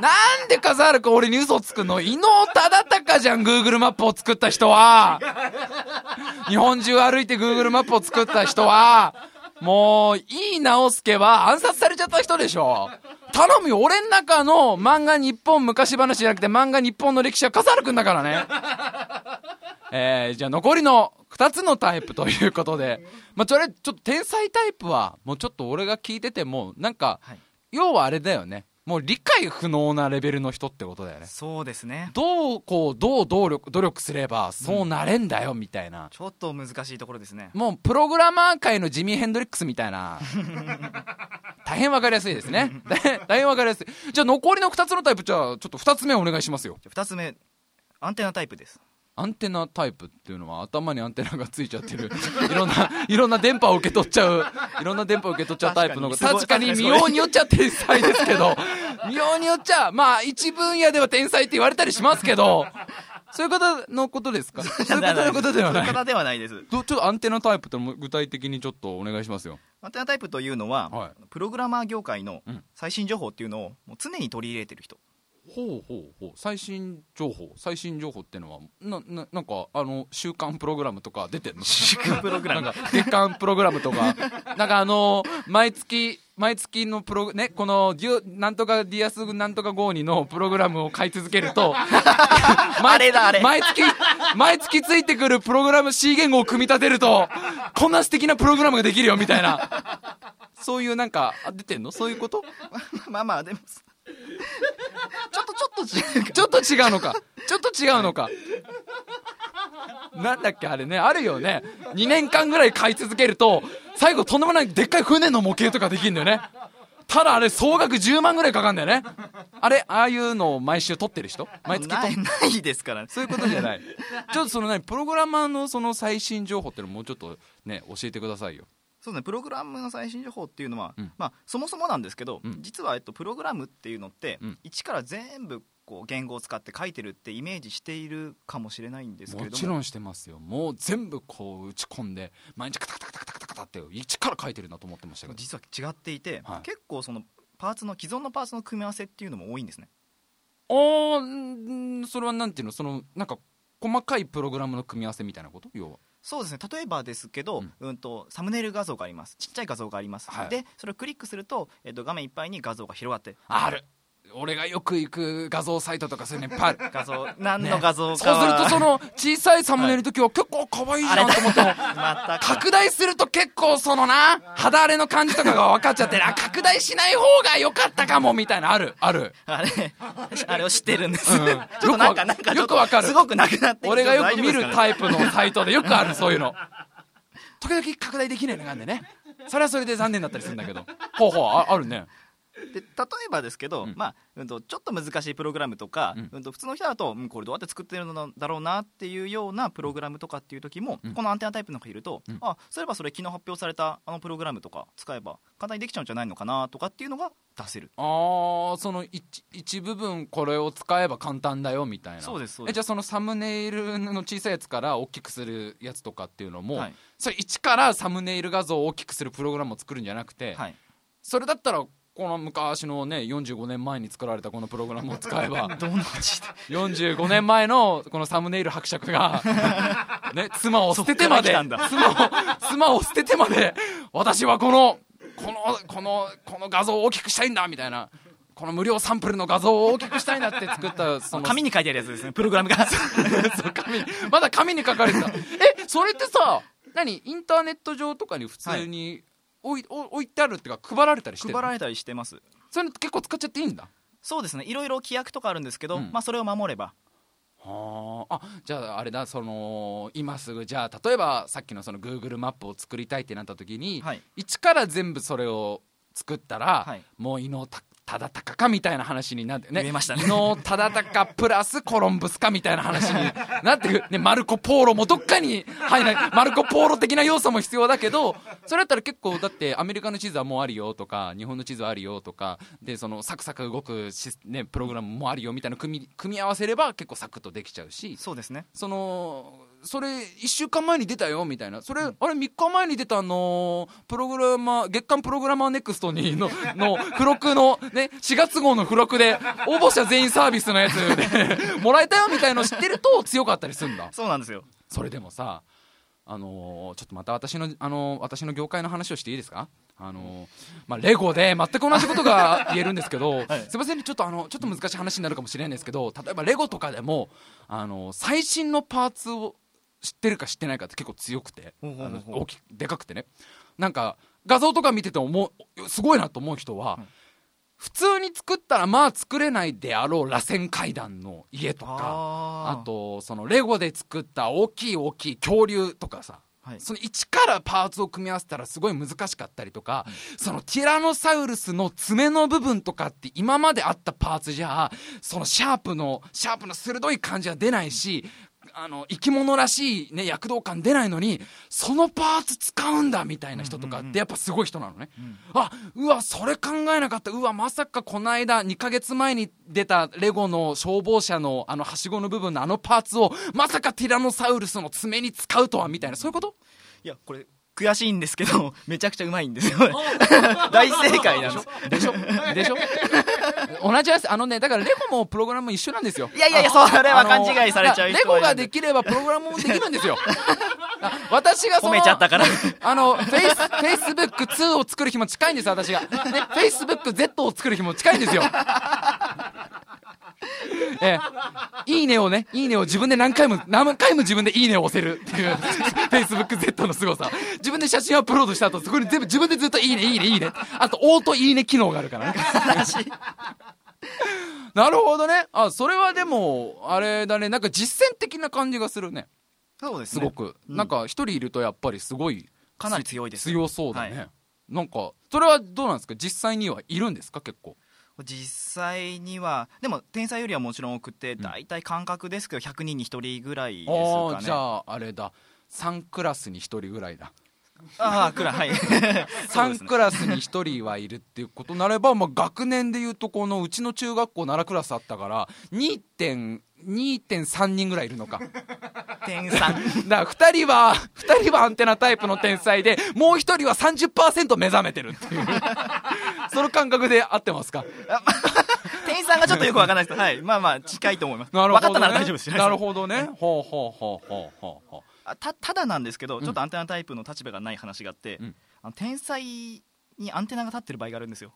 なんで笠原くん俺に嘘つくの？伊能忠敬じゃん、Google マップを作った人は。日本中歩いて Google マップを作った人は、もう、いい直輔は暗殺されちゃった人でしょ。頼むよ、俺ん中の漫画日本昔話じゃなくて漫画日本の歴史は笠原くんだからね。えー、じゃあ残りの2つのタイプということで、まあ、それ、ちょっと天才タイプは、もうちょっと俺が聞いてても、なんか、はい要はあれだよね。もう理解不能なレベルの人ってことだよね。そうですねどう、こう、どう努力、努力すれば、そうなれんだよ、みたいな。ちょっと難しいところですねもう、プログラマー界のジミー・ヘンドリックスみたいな。[LAUGHS] 大変わかりやすいですね。[LAUGHS] 大変大変わかりやすい。じゃあ残りの2つのタイプ、じゃあ、ちょっと2つ目お願いしますよ。2つ目アンテナタイプですアンテナタイプっていうのは頭にアンテナがついちゃってる。[LAUGHS] いろんないろんな電波を受け取っちゃう。[LAUGHS] いろんな電波を受け取っちゃうタイプの。確かに。見ようによっちゃ天才ですけど。見ようによっちゃまあ一分野では天才って言われたりしますけど。そういう方のことですか？そうい。う方のことではない。そういう方ではないです。どちょっとアンテナタイプって具体的にちょっとお願いしますよ。アンテナタイプというのは、はい。プログラマー業界のうん。最新情報っていうのを常に取り入れてる人ほうほうほう。最新情報最新情報っていうのはなななんかあの週刊プログラムとか出てんの？週刊プログラム？なんか月間プログラムとか。[LAUGHS] なんかあの毎月毎月のプロねこのデュなんとかディアスなんとかゴーニのプログラムを買い続けると [LAUGHS] あれだあれ。毎月毎月ついてくるプログラム C 言語を組み立てるとこんな素敵なプログラムができるよみたいな。そういうなんかあ出てんの？そういうこと？まあまあでもちょっとちょっと違うかちょっと違うのか。ちょっと違うのか。なんだっけあれね、あるよね。2年間ぐらい買い続けると、最後とんでもないでっかい船の模型とかできるんだよね。ただあれ総額10万ぐらいかかるんだよね。あれ、ああいうのを毎週撮ってる人？毎月撮っないないですからねそういうことじゃない。ちょっとそのね、プログラマーのその最新情報っていうのもうちょっとね、教えてくださいよ。そうですね。プログラムの最新情報っていうのは、うん。まあ、そもそもなんですけど、うん。実は、えっと、プログラムっていうのって、うん。一から全部こう言語を使って書いてるってイメージしているかもしれないんですけれども。もちろんしてますよ。もう全部こう打ち込んで毎日カタカタカタカタカタって一から書いてるんだと思ってましたけど実は違っていて、はい結構そのパーツの既存のパーツの組み合わせっていうのも多いんですねあーうんそれはなんていうのそのなんか細かいプログラムの組み合わせみたいなこと要はそうですね。例えばですけど、ううんんとサムネイル画像があります。ちっちゃい画像があります、はい。でそれをクリックすると、えっと、画面いっぱいに画像が広がってある俺がよく行く画像サイトとかそういうのいっぱいある。画像何の画像そうするとその小さいサムネイルの時は結構可愛いじゃんと思っても拡大すると結構そのな肌荒れの感じとかが分かっちゃってあ拡大しない方が良かったかもみたいなある。ある。あれあれを知ってるんです、うん。ちょっとなんかなんかよくわかる。すごくなくなって俺がよく見るタイプのサイトでよくあるそういうの。時々拡大できないのがあるんでね。それはそれで残念だったりするんだけど。ほうほうああるねで例えばですけど、うん。まあうん、とちょっと難しいプログラムとか、ううんんと普通の人だと、うん、これどうやって作ってるのだろうなっていうようなプログラムとかっていう時も、うん。このアンテナタイプの子いると、うん。あそういえばそれ昨日発表されたあのプログラムとか使えば簡単にできちゃうんじゃないのかなとかっていうのが出せる。あーその一一部分これを使えば簡単だよみたいな。そうですそうです。えじゃあそのサムネイルの小さいやつから大きくするやつとかっていうのも、はい。それ一からサムネイル画像を大きくするプログラムを作るんじゃなくて、はい。それだったらこの昔のね45年前に作られたこのプログラムを使えば [LAUGHS] どの字で45年前のこのサムネイル伯爵が、[LAUGHS] ね、妻を捨ててまで妻を妻を捨ててまで私はこのこのこのこの画像を大きくしたいんだみたいなこの無料サンプルの画像を大きくしたいんだって作ったその紙に書いてあるやつですねプログラムが。[LAUGHS] そう紙。にまだ紙に書かれてた。えそれってさ何インターネット上とかに普通に置い,、置いてあるっていうか配られたりしてる配られたりしてます。それ結構使っちゃっていいんだ？そうですね。いろいろ規約とかあるんですけど、うん。まあ、それを守れば。はあ。あじゃああれだその今すぐじゃあ例えばさっきのその Google マップを作りたいってなった時に、はい。一から全部それを作ったら、はい。もう伊能た忠敬かみたいな話になってね。言えましたね。伊能忠敬プラスコロンブスかみたいな話になってくねマルコ・ポーロもどっかに入らない。マルコ・ポーロ的な要素も必要だけどそれだったら結構だってアメリカの地図はもうあるよとか日本の地図はあるよとかでそのサクサク動くシス、ね、プログラムもあるよみたいな組み組み合わせれば結構サクッとできちゃうし。そうですね。そのそれ1週間前に出たよみたいな。それ、あれ3日前に出たあのープログラマー月間プログラマーネクストにのの付録の、ね、4月号の付録で応募者全員サービスのやつで [LAUGHS] もらえたよみたいの知ってると強かったりするんだ。そうなんですよ。それでもさあのーちょっとまた私の、あのー私の業界の話をしていいですか？あのーまあ、レゴで全く同じことが [LAUGHS] 言えるんですけど、すいませんねちょっとあのちょっと難しい話になるかもしれないんですけど例えばレゴとかでも、あのー最新のパーツを知ってるか知ってないかって結構強くてあの大きでかくてね。なんか画像とか見ててすごいなと思う人は、普通に作ったらまあ作れないであろう螺旋階段の家とかあとそのレゴで作った大きい大きい恐竜とかさはい。その一からパーツを組み合わせたらすごい難しかったりとか、そのティラノサウルスの爪の部分とかって今まであったパーツじゃそのシャープのシャープの鋭い感じは出ないしあの生き物らしい、ね、躍動感出ないのにそのパーツ使うんだみたいな人とかってやっぱすごい人なのね、あうわそれ考えなかった。うわまさかこの間2ヶ月前に出たレゴの消防車のあのはしごの部分のあのパーツをまさかティラノサウルスの爪に使うとはみたいな。そういうこと？いやこれ悔しいんですけどめちゃくちゃうまいんですよ。[LAUGHS] 大正解なんです。でしょ？でしょ？[LAUGHS] 同じですあのねだからレゴもプログラムも一緒なんですよ。いやいやいやそれは勘違いされちゃうレゴができればプログラムもできるんですよ。あ私がその褒めちゃったから。あのフェイスフェイスブック2を作る日も近いんです私が。ねフェイスブック Z を作る日も近いんですよ [LAUGHS] ええ、いいねをね、いいねを自分で何回も、何回も自分でいいねを押せるっていう、[LAUGHS] Facebook Z の凄さ。自分で写真アップロードした後、そこに全部自分でずっといいね、いいね、いいね。あと、オートいいね機能があるからね。[LAUGHS] なるほどね。あ、それはでも、あれだね、なんか実践的な感じがするね。そうですねすごく。うんなんか一人いるとやっぱりすごい、かなり強いです強そうだね。はいなんか、それはどうなんですか？実際にはいるんですか？結構。実際にはでも天才よりはもちろん多くてん大体感覚ですけど100人に1人ぐらいですああ、かねじゃあ、あれだ。3クラスに1人ぐらいだ。ああクラはい [LAUGHS] 3クラスに1人はいるっていうことになれば、まあ、学年でいうとこのうちの中学校7クラスあったから2.3人ぐらいいるのか。天さんだから2人は2人はアンテナタイプの天才でもう1人は30%目覚めてるっていう。その感覚で合ってますか？店員さんがちょっとよくわかんないですけど、はい、まあまあ近いと思います。なるほど、ね、分かったなら大丈夫です。なるほどね。ほうほうほうほうほうほうあたただなんですけどちょっとアンテナタイプの立場がない話があって、うん。あの天才にアンテナが立ってる場合があるんですよ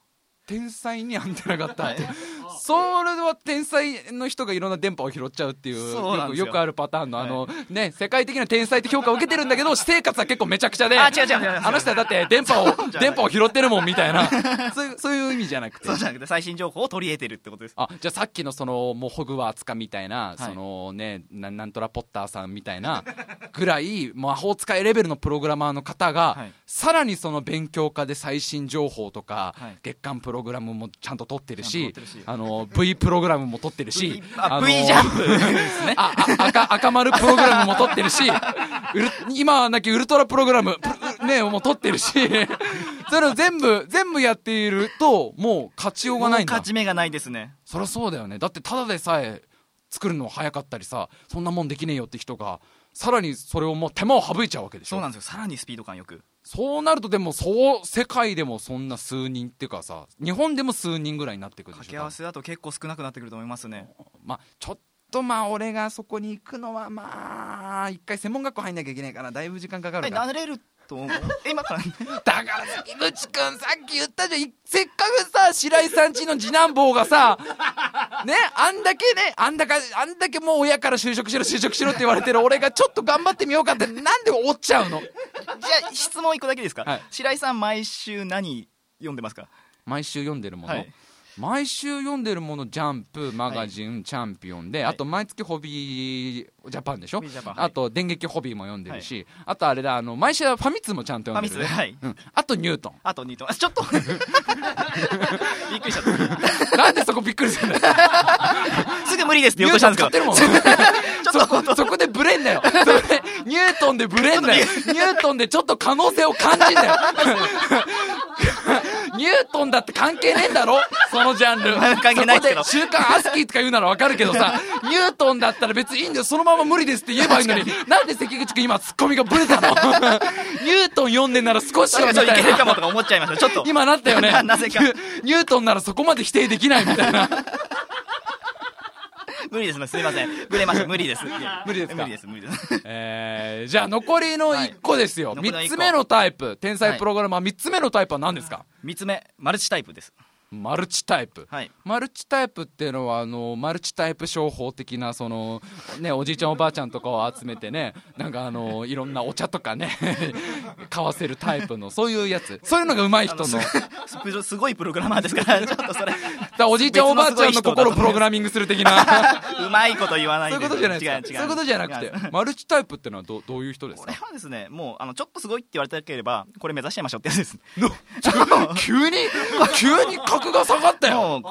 天才にアンテナがあったって、はい。それは天才の人がいろんな電波を拾っちゃうっていうよ。よくよくあるパターンのあの、ね世界的な天才って評価を受けてるんだけど私 [LAUGHS] 生活は結構めちゃくちゃで。あ違う違う違う違う。あの人はだって電波を [LAUGHS] 電波を拾ってるもんみたいな。[LAUGHS] そういうそういう意味じゃなくて。そうじゃなくて最新情報を取り入れてるってことです。あじゃあさっきのそのもうホグワーツかみたいな、い。そのねななんとらポッターさんみたいなぐらい魔法使いレベルのプログラマーの方が、はい。さらにその勉強家で最新情報とか、はい。月間プログラムもちゃんと取ってるしあの V プログラムも取ってるしあの V ジャンプ。ですねああ赤赤丸プログラムも取ってるし今はなきウルトラプログラムプねもう取ってるし [LAUGHS] それを全部全部やっているともう勝ちようがないんだ。勝ち目がないですね。そりゃそうだよね。だってただでさえ作るの早かったりさそんなもんできねえよって人がさらにそれをもう手間を省いちゃうわけでしょ。そうなんですよ。さらにスピード感よくそうなるとでもそう世界でもそんな数人っていうかさ日本でも数人ぐらいになってくるでしょ掛け合わせだと結構少なくなってくると思いますね。まあちょっとまあ俺がそこに行くのはまあ一回専門学校入んなきゃいけないからだいぶ時間かかはいるか慣れると思う。え [LAUGHS] 今からだから関口くんさっき言ったじゃん。いせっかくさ白井さんちの次男坊がさねあんだけねあんだかあんだけもう親から就職しろ就職しろって言われてる俺がちょっと頑張ってみようかってなんで折っちゃうの？じゃあ質問一個だけですか、はい。白井さん毎週何読んでますか？毎週読んでるもの、はい毎週読んでるものジャンプマガジン、チャンピオンで、はい。あと毎月ホビージャパンでしょ、はいあと電撃ホビーも読んでるし、あとあれだあの毎週ファミ通もちゃんと読んでる、ファミ通はい。うん、あとニュートン。あと2とあちょっと。[LAUGHS] びっくりしちゃった。[LAUGHS] なんでそこびっくりするんだよ。[LAUGHS] すぐ無理ですってニ言おうとしたんュートンですけど使ってるもん。ちょっとそこでブレんだよニュートンでブレんだよ。ニュートンで。ちょっと可能性を感じんだよ。[LAUGHS] ニュートンだって関係ねえんだろ？そのジャンル。関係ないけど。週刊アスキーとか言うならわかるけどさニュートンだったら別にいいんだよ。そのまま無理ですって言えばいいのに。なんで関口君今ツッコミがブレたの？[LAUGHS] ニュートン読んでんなら少しはみたい。なけるかもとか思っちゃいました。ちょっと。今なったよね。な [LAUGHS] なぜか。ニュートンならそこまで否定できないみたいな無理です。す。みません。ブレました。無理です。[LAUGHS] 無理ですか？無理です。無理です。えー、じゃあ残りの1個ですよ、はい。3つ目のタイプ。天才プログラマー。3つ目のタイプは何ですか、3つ目マルチタイプです。マルチタイプ、はい。マルチタイプっていうのはあのマルチタイプ商法的なその、ね、おじいちゃんおばあちゃんとかを集めてねなんかあのいろんなお茶とかね [LAUGHS] 買わせるタイプのそういうやつ。そういうのが上手い人の。すごいプログラマーですからちょっとそれらおじいちゃんおばあちゃんの心をプログラミングする的な。[LAUGHS] うまいこと言わないそういうことじゃないですか。違う違う。そういうことじゃなくてマルチタイプっていうのはどどういう人ですこかれはですねもうあのちょっとすごいって言われたければこれ目指しちゃいましょうってやつです。[LAUGHS] 急に急に格が下がったよ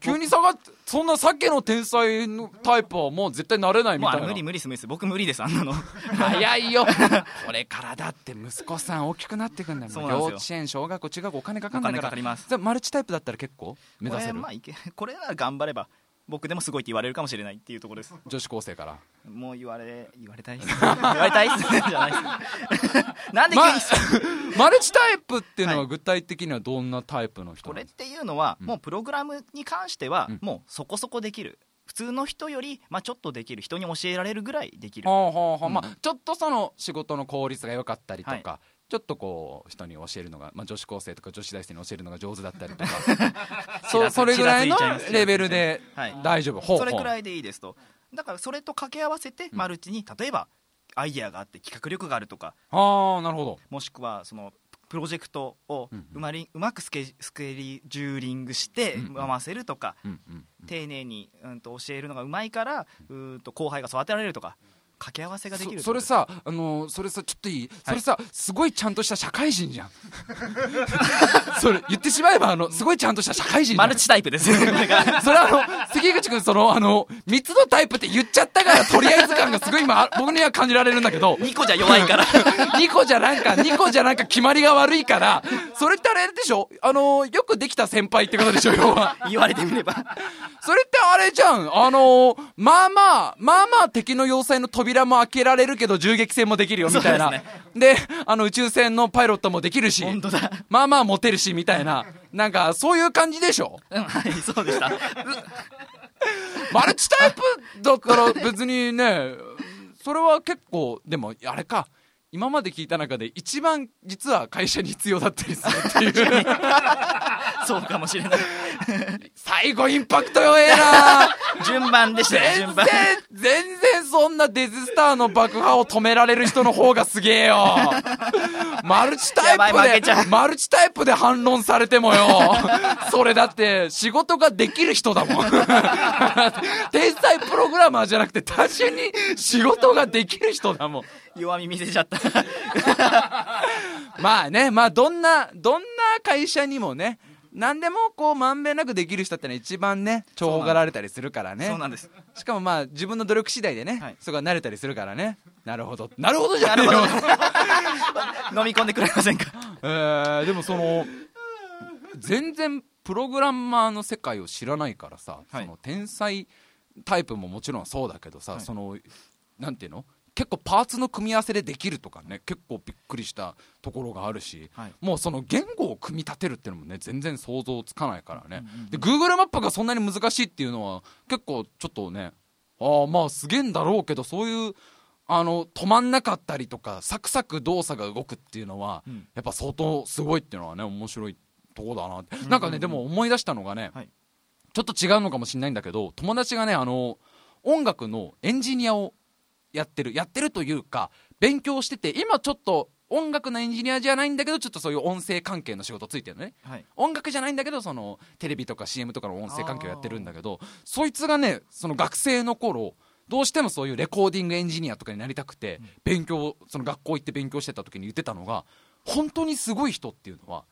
急に下がってそんなさっきの天才のタイプはもう絶対なれないみたいな。無理無理です無理です。僕無理ですあんなの。早いよ。[LAUGHS] これからだって息子さん大きくなってくんだよ。幼稚園小学校中学校お金かかんないから。お金かかります。じゃあマルチタイプだったら結構目指せる？これまあいけこれなら頑張れば僕でもすごいって言われるかもしれないっていうところです。女子高生から。もう言われ言われたいっす [LAUGHS] 言われたいっすじゃないっす。[LAUGHS] なんで急まに、[LAUGHS] マルチタイプっていうのははい。具体的にはどんなタイプの人これっていうのは、うん。もうプログラムに関しては、うん。もうそこそこできる。普通の人より、まあ、ちょっとできる人に教えられるぐらいできる。ちょっとその仕事の効率が良かったりとか、はちょっとこう人に教えるのが、まあ、女子高生とか女子大生に教えるのが上手だったりとか。[LAUGHS] そそれぐらいのレベルではい。大丈夫、ほうほそうれくらいでいいですと。だからそれと掛け合わせてマルチに例えばアイデアがあって企画力があるとか。ああなるほど。もしくはそのプロジェクトをうんうまりうまくスケスケジューリングしてうん回せるとか、うんうんうん。丁寧に、うん、と教えるのがうまいからうーんと後輩が育てられるとか掛け合わせができるそそれさあのそれさちょっといい、それさすごいちゃんとした社会人じゃん。[LAUGHS] それ言ってしまえばあのすごいちゃんとした社会人マルチタイプです [LAUGHS] それあの関口君そのあの3つのタイプって言っちゃったからとりあえず感がすごい今あ僕には感じられるんだけど。2個じゃ弱いから。[LAUGHS] 2個じゃなんか2個じゃなんか決まりが悪いから。それってあれでしょ？あのよくできた先輩ってことでしょ？要は。言われてみれば。それってあれじゃん。あのまあまあまあまあ敵の要塞の扉も開けられるけど銃撃戦もできるよみたいな。ですであの宇宙船のパイロットもできるしまあまあモテるしみたいな。なんかそういう感じでしょ？うんはいそうでした。[LAUGHS] マルチタイプだから別にね、それは結構、でもあれか、今まで聞いた中で一番実は会社に必要だったりするっていう。[LAUGHS] そうかもしれない最後インパクト弱えな順番でしたね全然順番、全然そんなデズスターの爆破を止められる人の方がすげえよ。[LAUGHS] マルチタイプで、マルチタイプで反論されてもよ。[LAUGHS] それだって仕事ができる人だもん。天才プログラマーじゃなくて単純に仕事ができる人だもん。弱み見せちゃった。[LAUGHS] まあね、まあどんな、どんな会社にもね、何でもこうまんべんなくできる人ってのは一番ね、重宝がられたりするからね。そうなんです。しかもまあ自分の努力次第でね、はい。そこが慣れたりするからね。なるほど。なるほどじゃねえよ。飲み込んでくれませんか？えー、でもその、全然プログラマーの世界を知らないからさ、はい。その天才タイプももちろんそうだけどさ、はい。その、なんていうの？結構パーツの組み合わせでできるとかね結構びっくりしたところがあるし、はい。もうその言語を組み立てるっていうのもね全然想像つかないからね、うんうんうん。で Google マップがそんなに難しいっていうのは結構ちょっとねああまあすげえんだろうけどそういうあの止まんなかったりとかサクサク動作が動くっていうのは、うん。やっぱ相当すごいっていうのはね面白いとこだなって、んうんなんかねでも思い出したのがね、はい。ちょっと違うのかもしれないんだけど友達がねあの音楽のエンジニアをやってるやってるというか勉強してて今ちょっと音楽のエンジニアじゃないんだけどちょっとそういう音声関係の仕事ついてるのね。はい。音楽じゃないんだけどそのテレビとか CM とかの音声関係をやってるんだけどそいつがねその学生の頃どうしてもそういうレコーディングエンジニアとかになりたくて勉強その学校行って勉強してた時に言ってたのが本当にすごい人っていうのは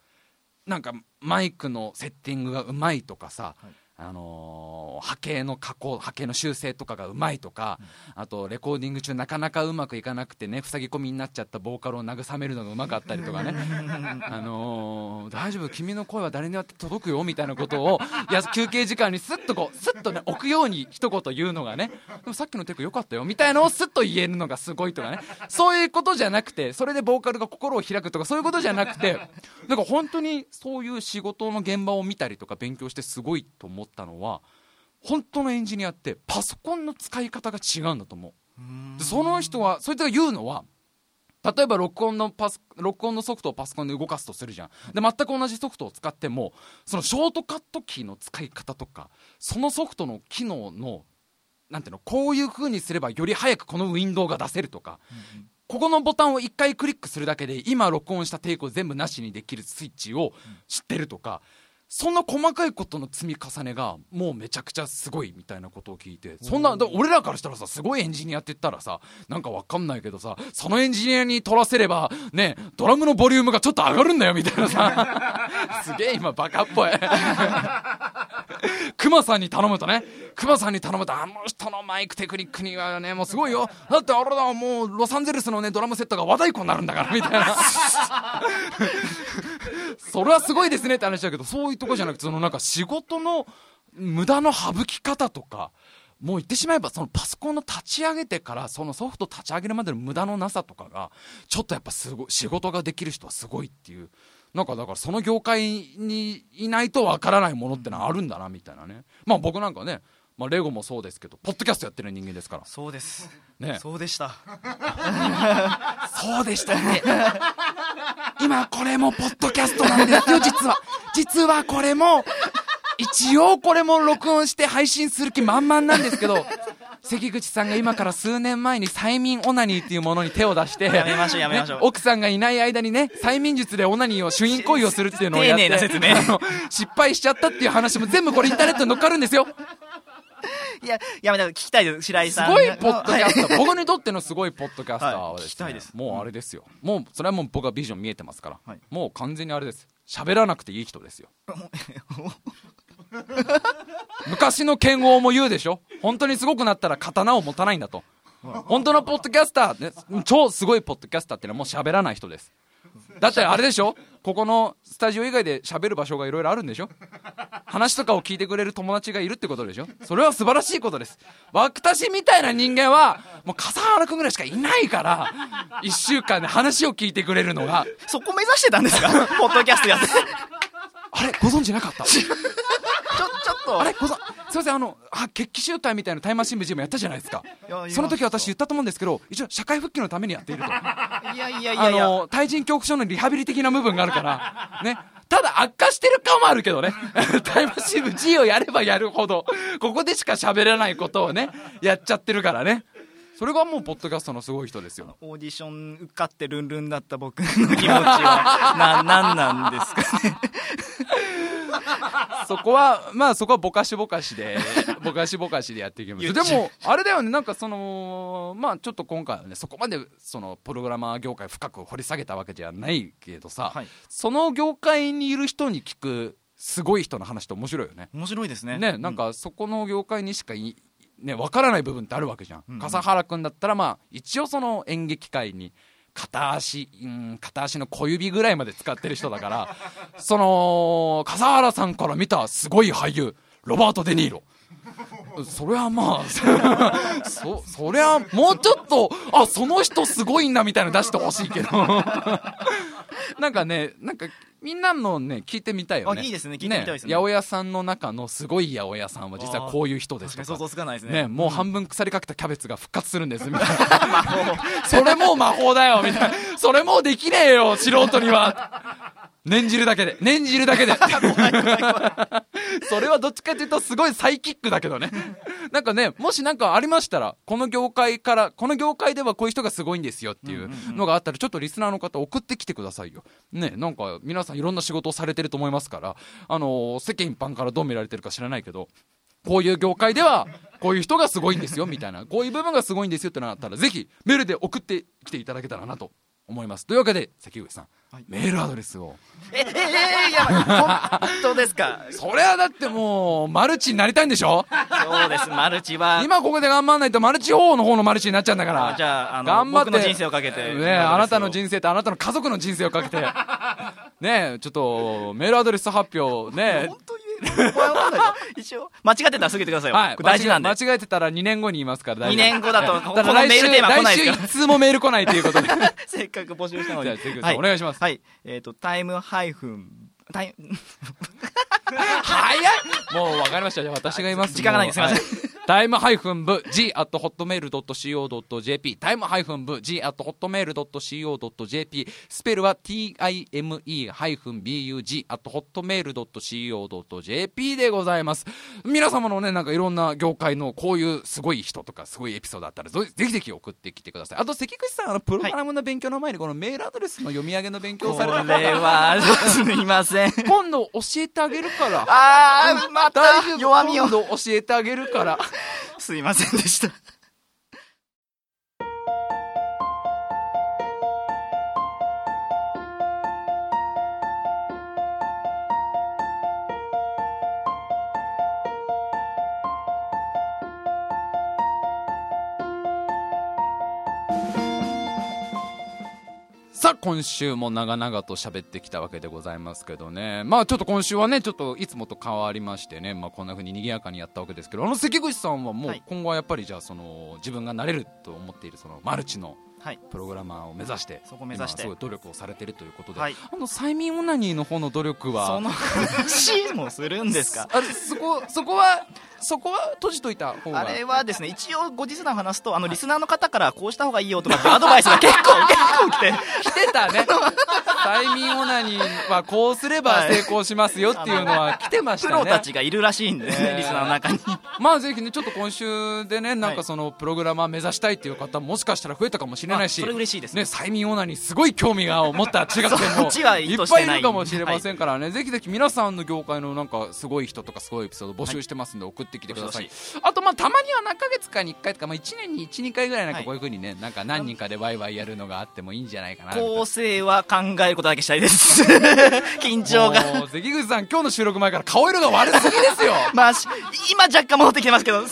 なんかマイクのセッティングがうまいとかさ、はいあのー波形の加工波形の修正とかがうまいとか、あとレコーディング中なかなかうまくいかなくてね塞ぎ込みになっちゃったボーカルを慰めるのがうまかったりとかね。[LAUGHS] あのー大丈夫君の声は誰にだって届くよみたいなことをいや休憩時間にスッとこうスッとね置くように一言言うのがね。でもさっきのテク良かったよみたいのをスッと言えるのがすごいとかね。そういうことじゃなくてそれでボーカルが心を開くとかそういうことじゃなくてなんか本当にそういう仕事の現場を見たりとか勉強してすごいと思ったのは本当のエンジニアってパソコンの使い方が違うんだと思う。でその人はそいつが言うのは例えば録音のパス録音のソフトをパソコンで動かすとするじゃん。で全く同じソフトを使ってもそのショートカットキーの使い方とかそのソフトの機能のなんていうのこういう風にすればより早くこのウィンドウが出せるとかここのボタンを1回クリックするだけで今録音したテイクを全部なしにできるスイッチを知ってるとか、そんな細かいことの積み重ねがもうめちゃくちゃすごいみたいなことを聞いてそんなだ俺らからしたらさすごいエンジニアって言ったらさなんかわかんないけどさそのエンジニアに取らせればねドラムのボリュームがちょっと上がるんだよみたいなさ。[LAUGHS] すげえ今バカっぽい。[LAUGHS] クマさんに頼むとねクマさんに頼むとあの人のマイクテクニックにはねもうすごいよ。だってあれだもうロサンゼルスのねドラムセットが和太鼓になるんだからみたいな [LAUGHS] それはすごいですねって話だけどそういうとこじゃなくてそのなんか仕事の無駄の省き方とかもう言ってしまえばそのパソコンの立ち上げてからそのソフト立ち上げるまでの無駄のなさとかがちょっとやっぱすごい仕事ができる人はすごいっていうなんかだからその業界にいないとわからないものってのはあるんだなみたいなね。まあ僕なんかねまあ、レゴもそうですけどポッドキャストやってる人間ですからそうですねそうでした [LAUGHS] そうでしたね。今これもポッドキャストなんですよ、実は。実はこれも、一応これも録音して配信する気満々なんですけど、関口さんが今から数年前に催眠オナニーっていうものに手を出して、やめましょうやめましょうね奥さんがいない間にね、催眠術でオナニーを、主因行為をするっていうのをやって、失敗しちゃったっていう話も全部これインターネットに載っかるんですよ。[LAUGHS] いややめた聞きたいです白井すさんごいポッドキャスはいター、僕にとってのすごいポッドキャスターはですね、きたいですもうあれですよ。もう、それはもう僕はビジョン見えてますから、はいもう完全にあれです。喋らなくていい人ですよ。[LAUGHS] 昔の剣王も言うでしょ本当にすごくなったら刀を持たないんだと。本当のポッドキャスター、ね、超すごいポッドキャスターってのはもう喋らない人です。だってあれでしょ？ここのスタジオ以外で喋る場所がいろいろあるんでしょ？話とかを聞いてくれる友達がいるってことでしょ？それは素晴らしいことです。私みたいな人間は、もう笠原くんぐらいしかいないから、一週間で話を聞いてくれるのが、そこ目指してたんですか？ポッドキャストやって。あれ？ご存知なかった？とあれご存すいません、あの、あ、決起集会みたいなタイムマシン部ジムやったじゃないですか。その時私言ったと思うんですけど、一応社会復帰のためにやっていると。いやいやいやあいやの、対人恐怖症のリハビリ的な部分があるから、ね。ただ悪化してる感もあるけどね。[LAUGHS] タイムマシン部 G をやればやるほど、ここでしか喋れないことをね、やっちゃってるからね。それがもう、ポッドキャストのすごい人ですよ。オーディション受かってルンルンだった僕の気持ちはななんなんですかね [LAUGHS] そこは、まあそこはぼかしぼかしで、[LAUGHS] ぼかしぼかしでやっていきます。でも、あれだよね、なんかその、まあちょっと今回はね、そこまで、その、プログラマー業界深く掘り下げたわけじゃないけどさ、はいその業界にいる人に聞く、すごい人の話って面白いよね。面白いですねね、なんかそこの業界にしかい、ね、わからない部分ってあるわけじゃん。うん笠原君だったら、まあ、一応その演劇界に、片足、うん、片足の小指ぐらいまで使ってる人だから、[LAUGHS] その、笠原さんから見たすごい俳優、ロバート・デ・ニーロ。それはまあ、[LAUGHS] そ、そりゃ、もうちょっと、あ、その人すごいんだみたいなの出してほしいけど。[LAUGHS] なんかね、なんか、みんなのね、聞いてみたいよね。あいいですね聞いてみたいですね八百屋さんの中のすごい八百屋さんは実はこういう人ですとか。想像つかないですねね、もう半分腐りかけたキャベツが復活するんです、みたいな。[LAUGHS] それもう魔法だよ、みたいな。それもうできねえよ、素人には。念じるだけで。念じるだけで。それはどっちかというとすごいサイキックだけどね。なんかね、もしなんかありましたら、この業界から、この業界ではこういう人がすごいんですよっていうのがあったら、ちょっとリスナーの方送ってきてくださいよ。ね、なんか皆さんいろんな仕事をされてると思いますから、あの世間一般からどう見られてるか知らないけど、こういう業界では、こういう人がすごいんですよ、みたいな。こういう部分がすごいんですよってのあったら、ぜひ、メールで送ってきていただけたらなと思います。というわけで、関口さん、はいメールアドレスを。ええええやばい本当ですか？それはだってもう、マルチになりたいんでしょ？そうですマルチは今ここで頑張らないと、マルチ方の方のマルチになっちゃうんだから。じゃああの頑張って。僕の人生をかけてねあなたの人生とあなたの家族の人生をかけて。[LAUGHS] ねちょっと、メールアドレス発表、ね本当言一応間違ってたらすぐ言ってくださいよ、はい。大事なんで。間違えてたら2年後に言いますから、大丈夫。2年後だとこのメールテーマ来ないですか来週一通もメール来ないということで。ら [LAUGHS] せっかく募集したのに。じゃあ関口さんお願いします。はい。えっ、とタイムハイフン。タイ早い！もう分かりました。じゃあ私が言います。時間がないですすいません。はいタイムハイフン部 G at hotmail.co.jp タイムハイフン部 G at hotmail.co.jp スペルは time ハイフン bug at hotmail.co.jp でございます。皆様のね、なんかいろんな業界のこういうすごい人とかすごいエピソードあったら、ぜぜひぜひ送ってきてください。あと関口さん、あの、プログラムの勉強の前にこのメールアドレスの読み上げの勉強されたれは [LAUGHS] すみません今度教えてあげるから。あーまた弱みを今度教えてあげるから。すいませんでした。さあ、今週も長々と喋ってきたわけでございますけどね。まあちょっと今週はね、ちょっといつもと変わりましてね、まあこんな風に賑やかにやったわけですけど、あの関口さんはもうはい。今後はやっぱりじゃあその自分がなれると思っているそのマルチのはい。プログラマーを目指して、そこ目指して。今すごい努力をされているということで、はい。あの催眠オナニーの方の努力は、その話もするんですか？[LAUGHS] あれそこ、そこは、そこは閉じといた方が。あれはですね一応後日談話すとあのリスナーの方からこうした方がいいよとかってアドバイスが結構結構来て来てたね。催眠オナニーはこうすれば成功しますよっていうのは来てましたね。プロたちがいるらしいんでね、えー。リスナーの中に。まあぜひねちょっと今週でねなんかそのプログラマー目指したいっていう方もしかしたら増えたかもしれないしあそれ嬉しいですね。催眠オナニーすごい興味が持った中学生そもいっぱいいるかもしれませんからね、ぜひぜひ皆さんの業界のなんかすごい人とかすごいエピソード募集してますんで送ってきてください、どあとまあたまには何ヶ月かに1回とか、まあ、1年に12回ぐらいなんかはいこういうふうにね、なんか何人かでワイワイやるのがあってもいいんじゃないかな構成は考えることだけしたいです。[LAUGHS] 緊張が。もう関口さん今日の収録前から顔色が悪すぎですよ。[LAUGHS] まあし今若干戻ってきてますけど。ね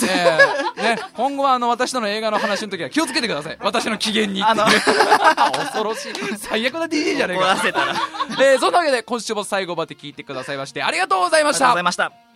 え。ね、今後はあの私との映画の話の時は気をつけてください。私の機嫌にあの。[LAUGHS] 恐ろしい。最悪な DJ じゃねえ怒らか、せたら。ありがとうえーそんなわけで今週も最後まで聞いてくださいましてありがとうございました。ございました